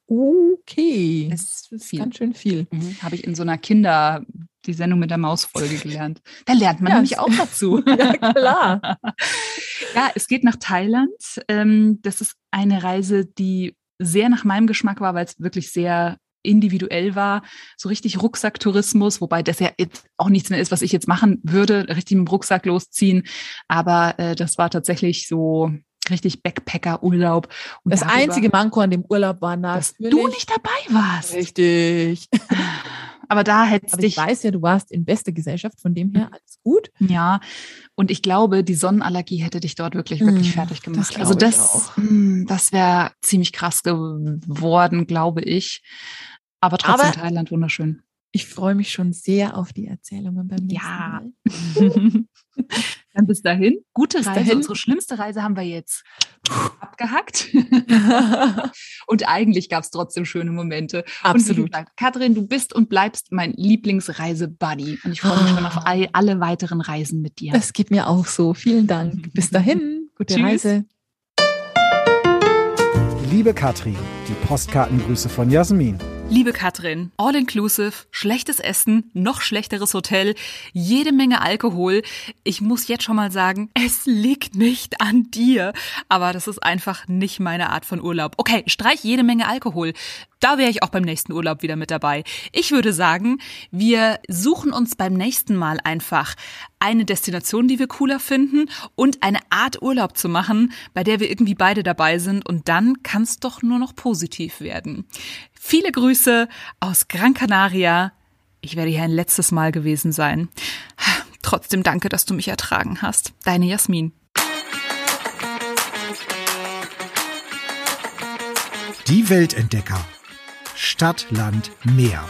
Speaker 2: Okay.
Speaker 3: Das ist viel.
Speaker 2: Ganz schön viel.
Speaker 3: Mhm. Habe ich in so einer Kinder, die Sendung mit der Maus-Folge gelernt. Da lernt man
Speaker 2: Ja,
Speaker 3: nämlich auch dazu.
Speaker 2: Ja, klar.
Speaker 3: Ja, es geht nach Thailand. Ähm, das ist eine Reise, die sehr nach meinem Geschmack war, weil es wirklich sehr individuell war. So richtig Rucksacktourismus, wobei das ja jetzt auch nichts mehr ist, was ich jetzt machen würde, richtig mit dem Rucksack losziehen. Aber äh, das war tatsächlich so richtig Backpacker-Urlaub.
Speaker 2: Das
Speaker 3: darüber,
Speaker 2: einzige Manko an dem Urlaub war
Speaker 3: dass du nicht dabei warst.
Speaker 2: Richtig.
Speaker 3: Aber da hättest
Speaker 2: Aber ich
Speaker 3: dich
Speaker 2: weiß ja, du warst in bester Gesellschaft, von dem her alles gut.
Speaker 3: Ja, und ich glaube, die Sonnenallergie hätte dich dort wirklich, wirklich
Speaker 2: Mm,
Speaker 3: fertig
Speaker 2: das
Speaker 3: gemacht. also
Speaker 2: ich
Speaker 3: das,
Speaker 2: auch.
Speaker 3: mm, das wäre ziemlich krass geworden, glaube ich. Aber trotzdem
Speaker 2: Aber-
Speaker 3: Thailand wunderschön.
Speaker 2: Ich freue mich schon sehr auf die Erzählungen beim nächsten
Speaker 3: Ja.
Speaker 2: Mal.
Speaker 3: Dann bis dahin. Gute
Speaker 2: Bis
Speaker 3: Reise.
Speaker 2: dahin.
Speaker 3: Unsere schlimmste Reise haben wir jetzt abgehackt. und eigentlich gab es trotzdem schöne Momente.
Speaker 2: Absolut.
Speaker 3: gesagt, Katrin, du bist und bleibst mein Lieblingsreise-Buddy. Und ich freue mich schon
Speaker 2: Ah.
Speaker 3: auf all, alle weiteren Reisen mit dir.
Speaker 2: Das geht mir auch so. Vielen Dank. Bis dahin. Gute
Speaker 3: Tschüss.
Speaker 2: Reise.
Speaker 1: Liebe Katrin, die Postkartengrüße von Jasmin.
Speaker 4: Liebe Katrin, all-inclusive, schlechtes Essen, noch schlechteres Hotel, jede Menge Alkohol. Ich muss jetzt schon mal sagen, es liegt nicht an dir. Aber das ist einfach nicht meine Art von Urlaub. Okay, streich jede Menge Alkohol. Da wäre ich auch beim nächsten Urlaub wieder mit dabei. Ich würde sagen, wir suchen uns beim nächsten Mal einfach eine Destination, die wir cooler finden und eine Art Urlaub zu machen, bei der wir irgendwie beide dabei sind und dann kann es doch nur noch positiv werden. Viele Grüße aus Gran Canaria. Ich werde hier ein letztes Mal gewesen sein. Trotzdem danke, dass du mich ertragen hast. Deine Jasmin.
Speaker 1: Die Weltentdecker. Stadt, Land, Meer.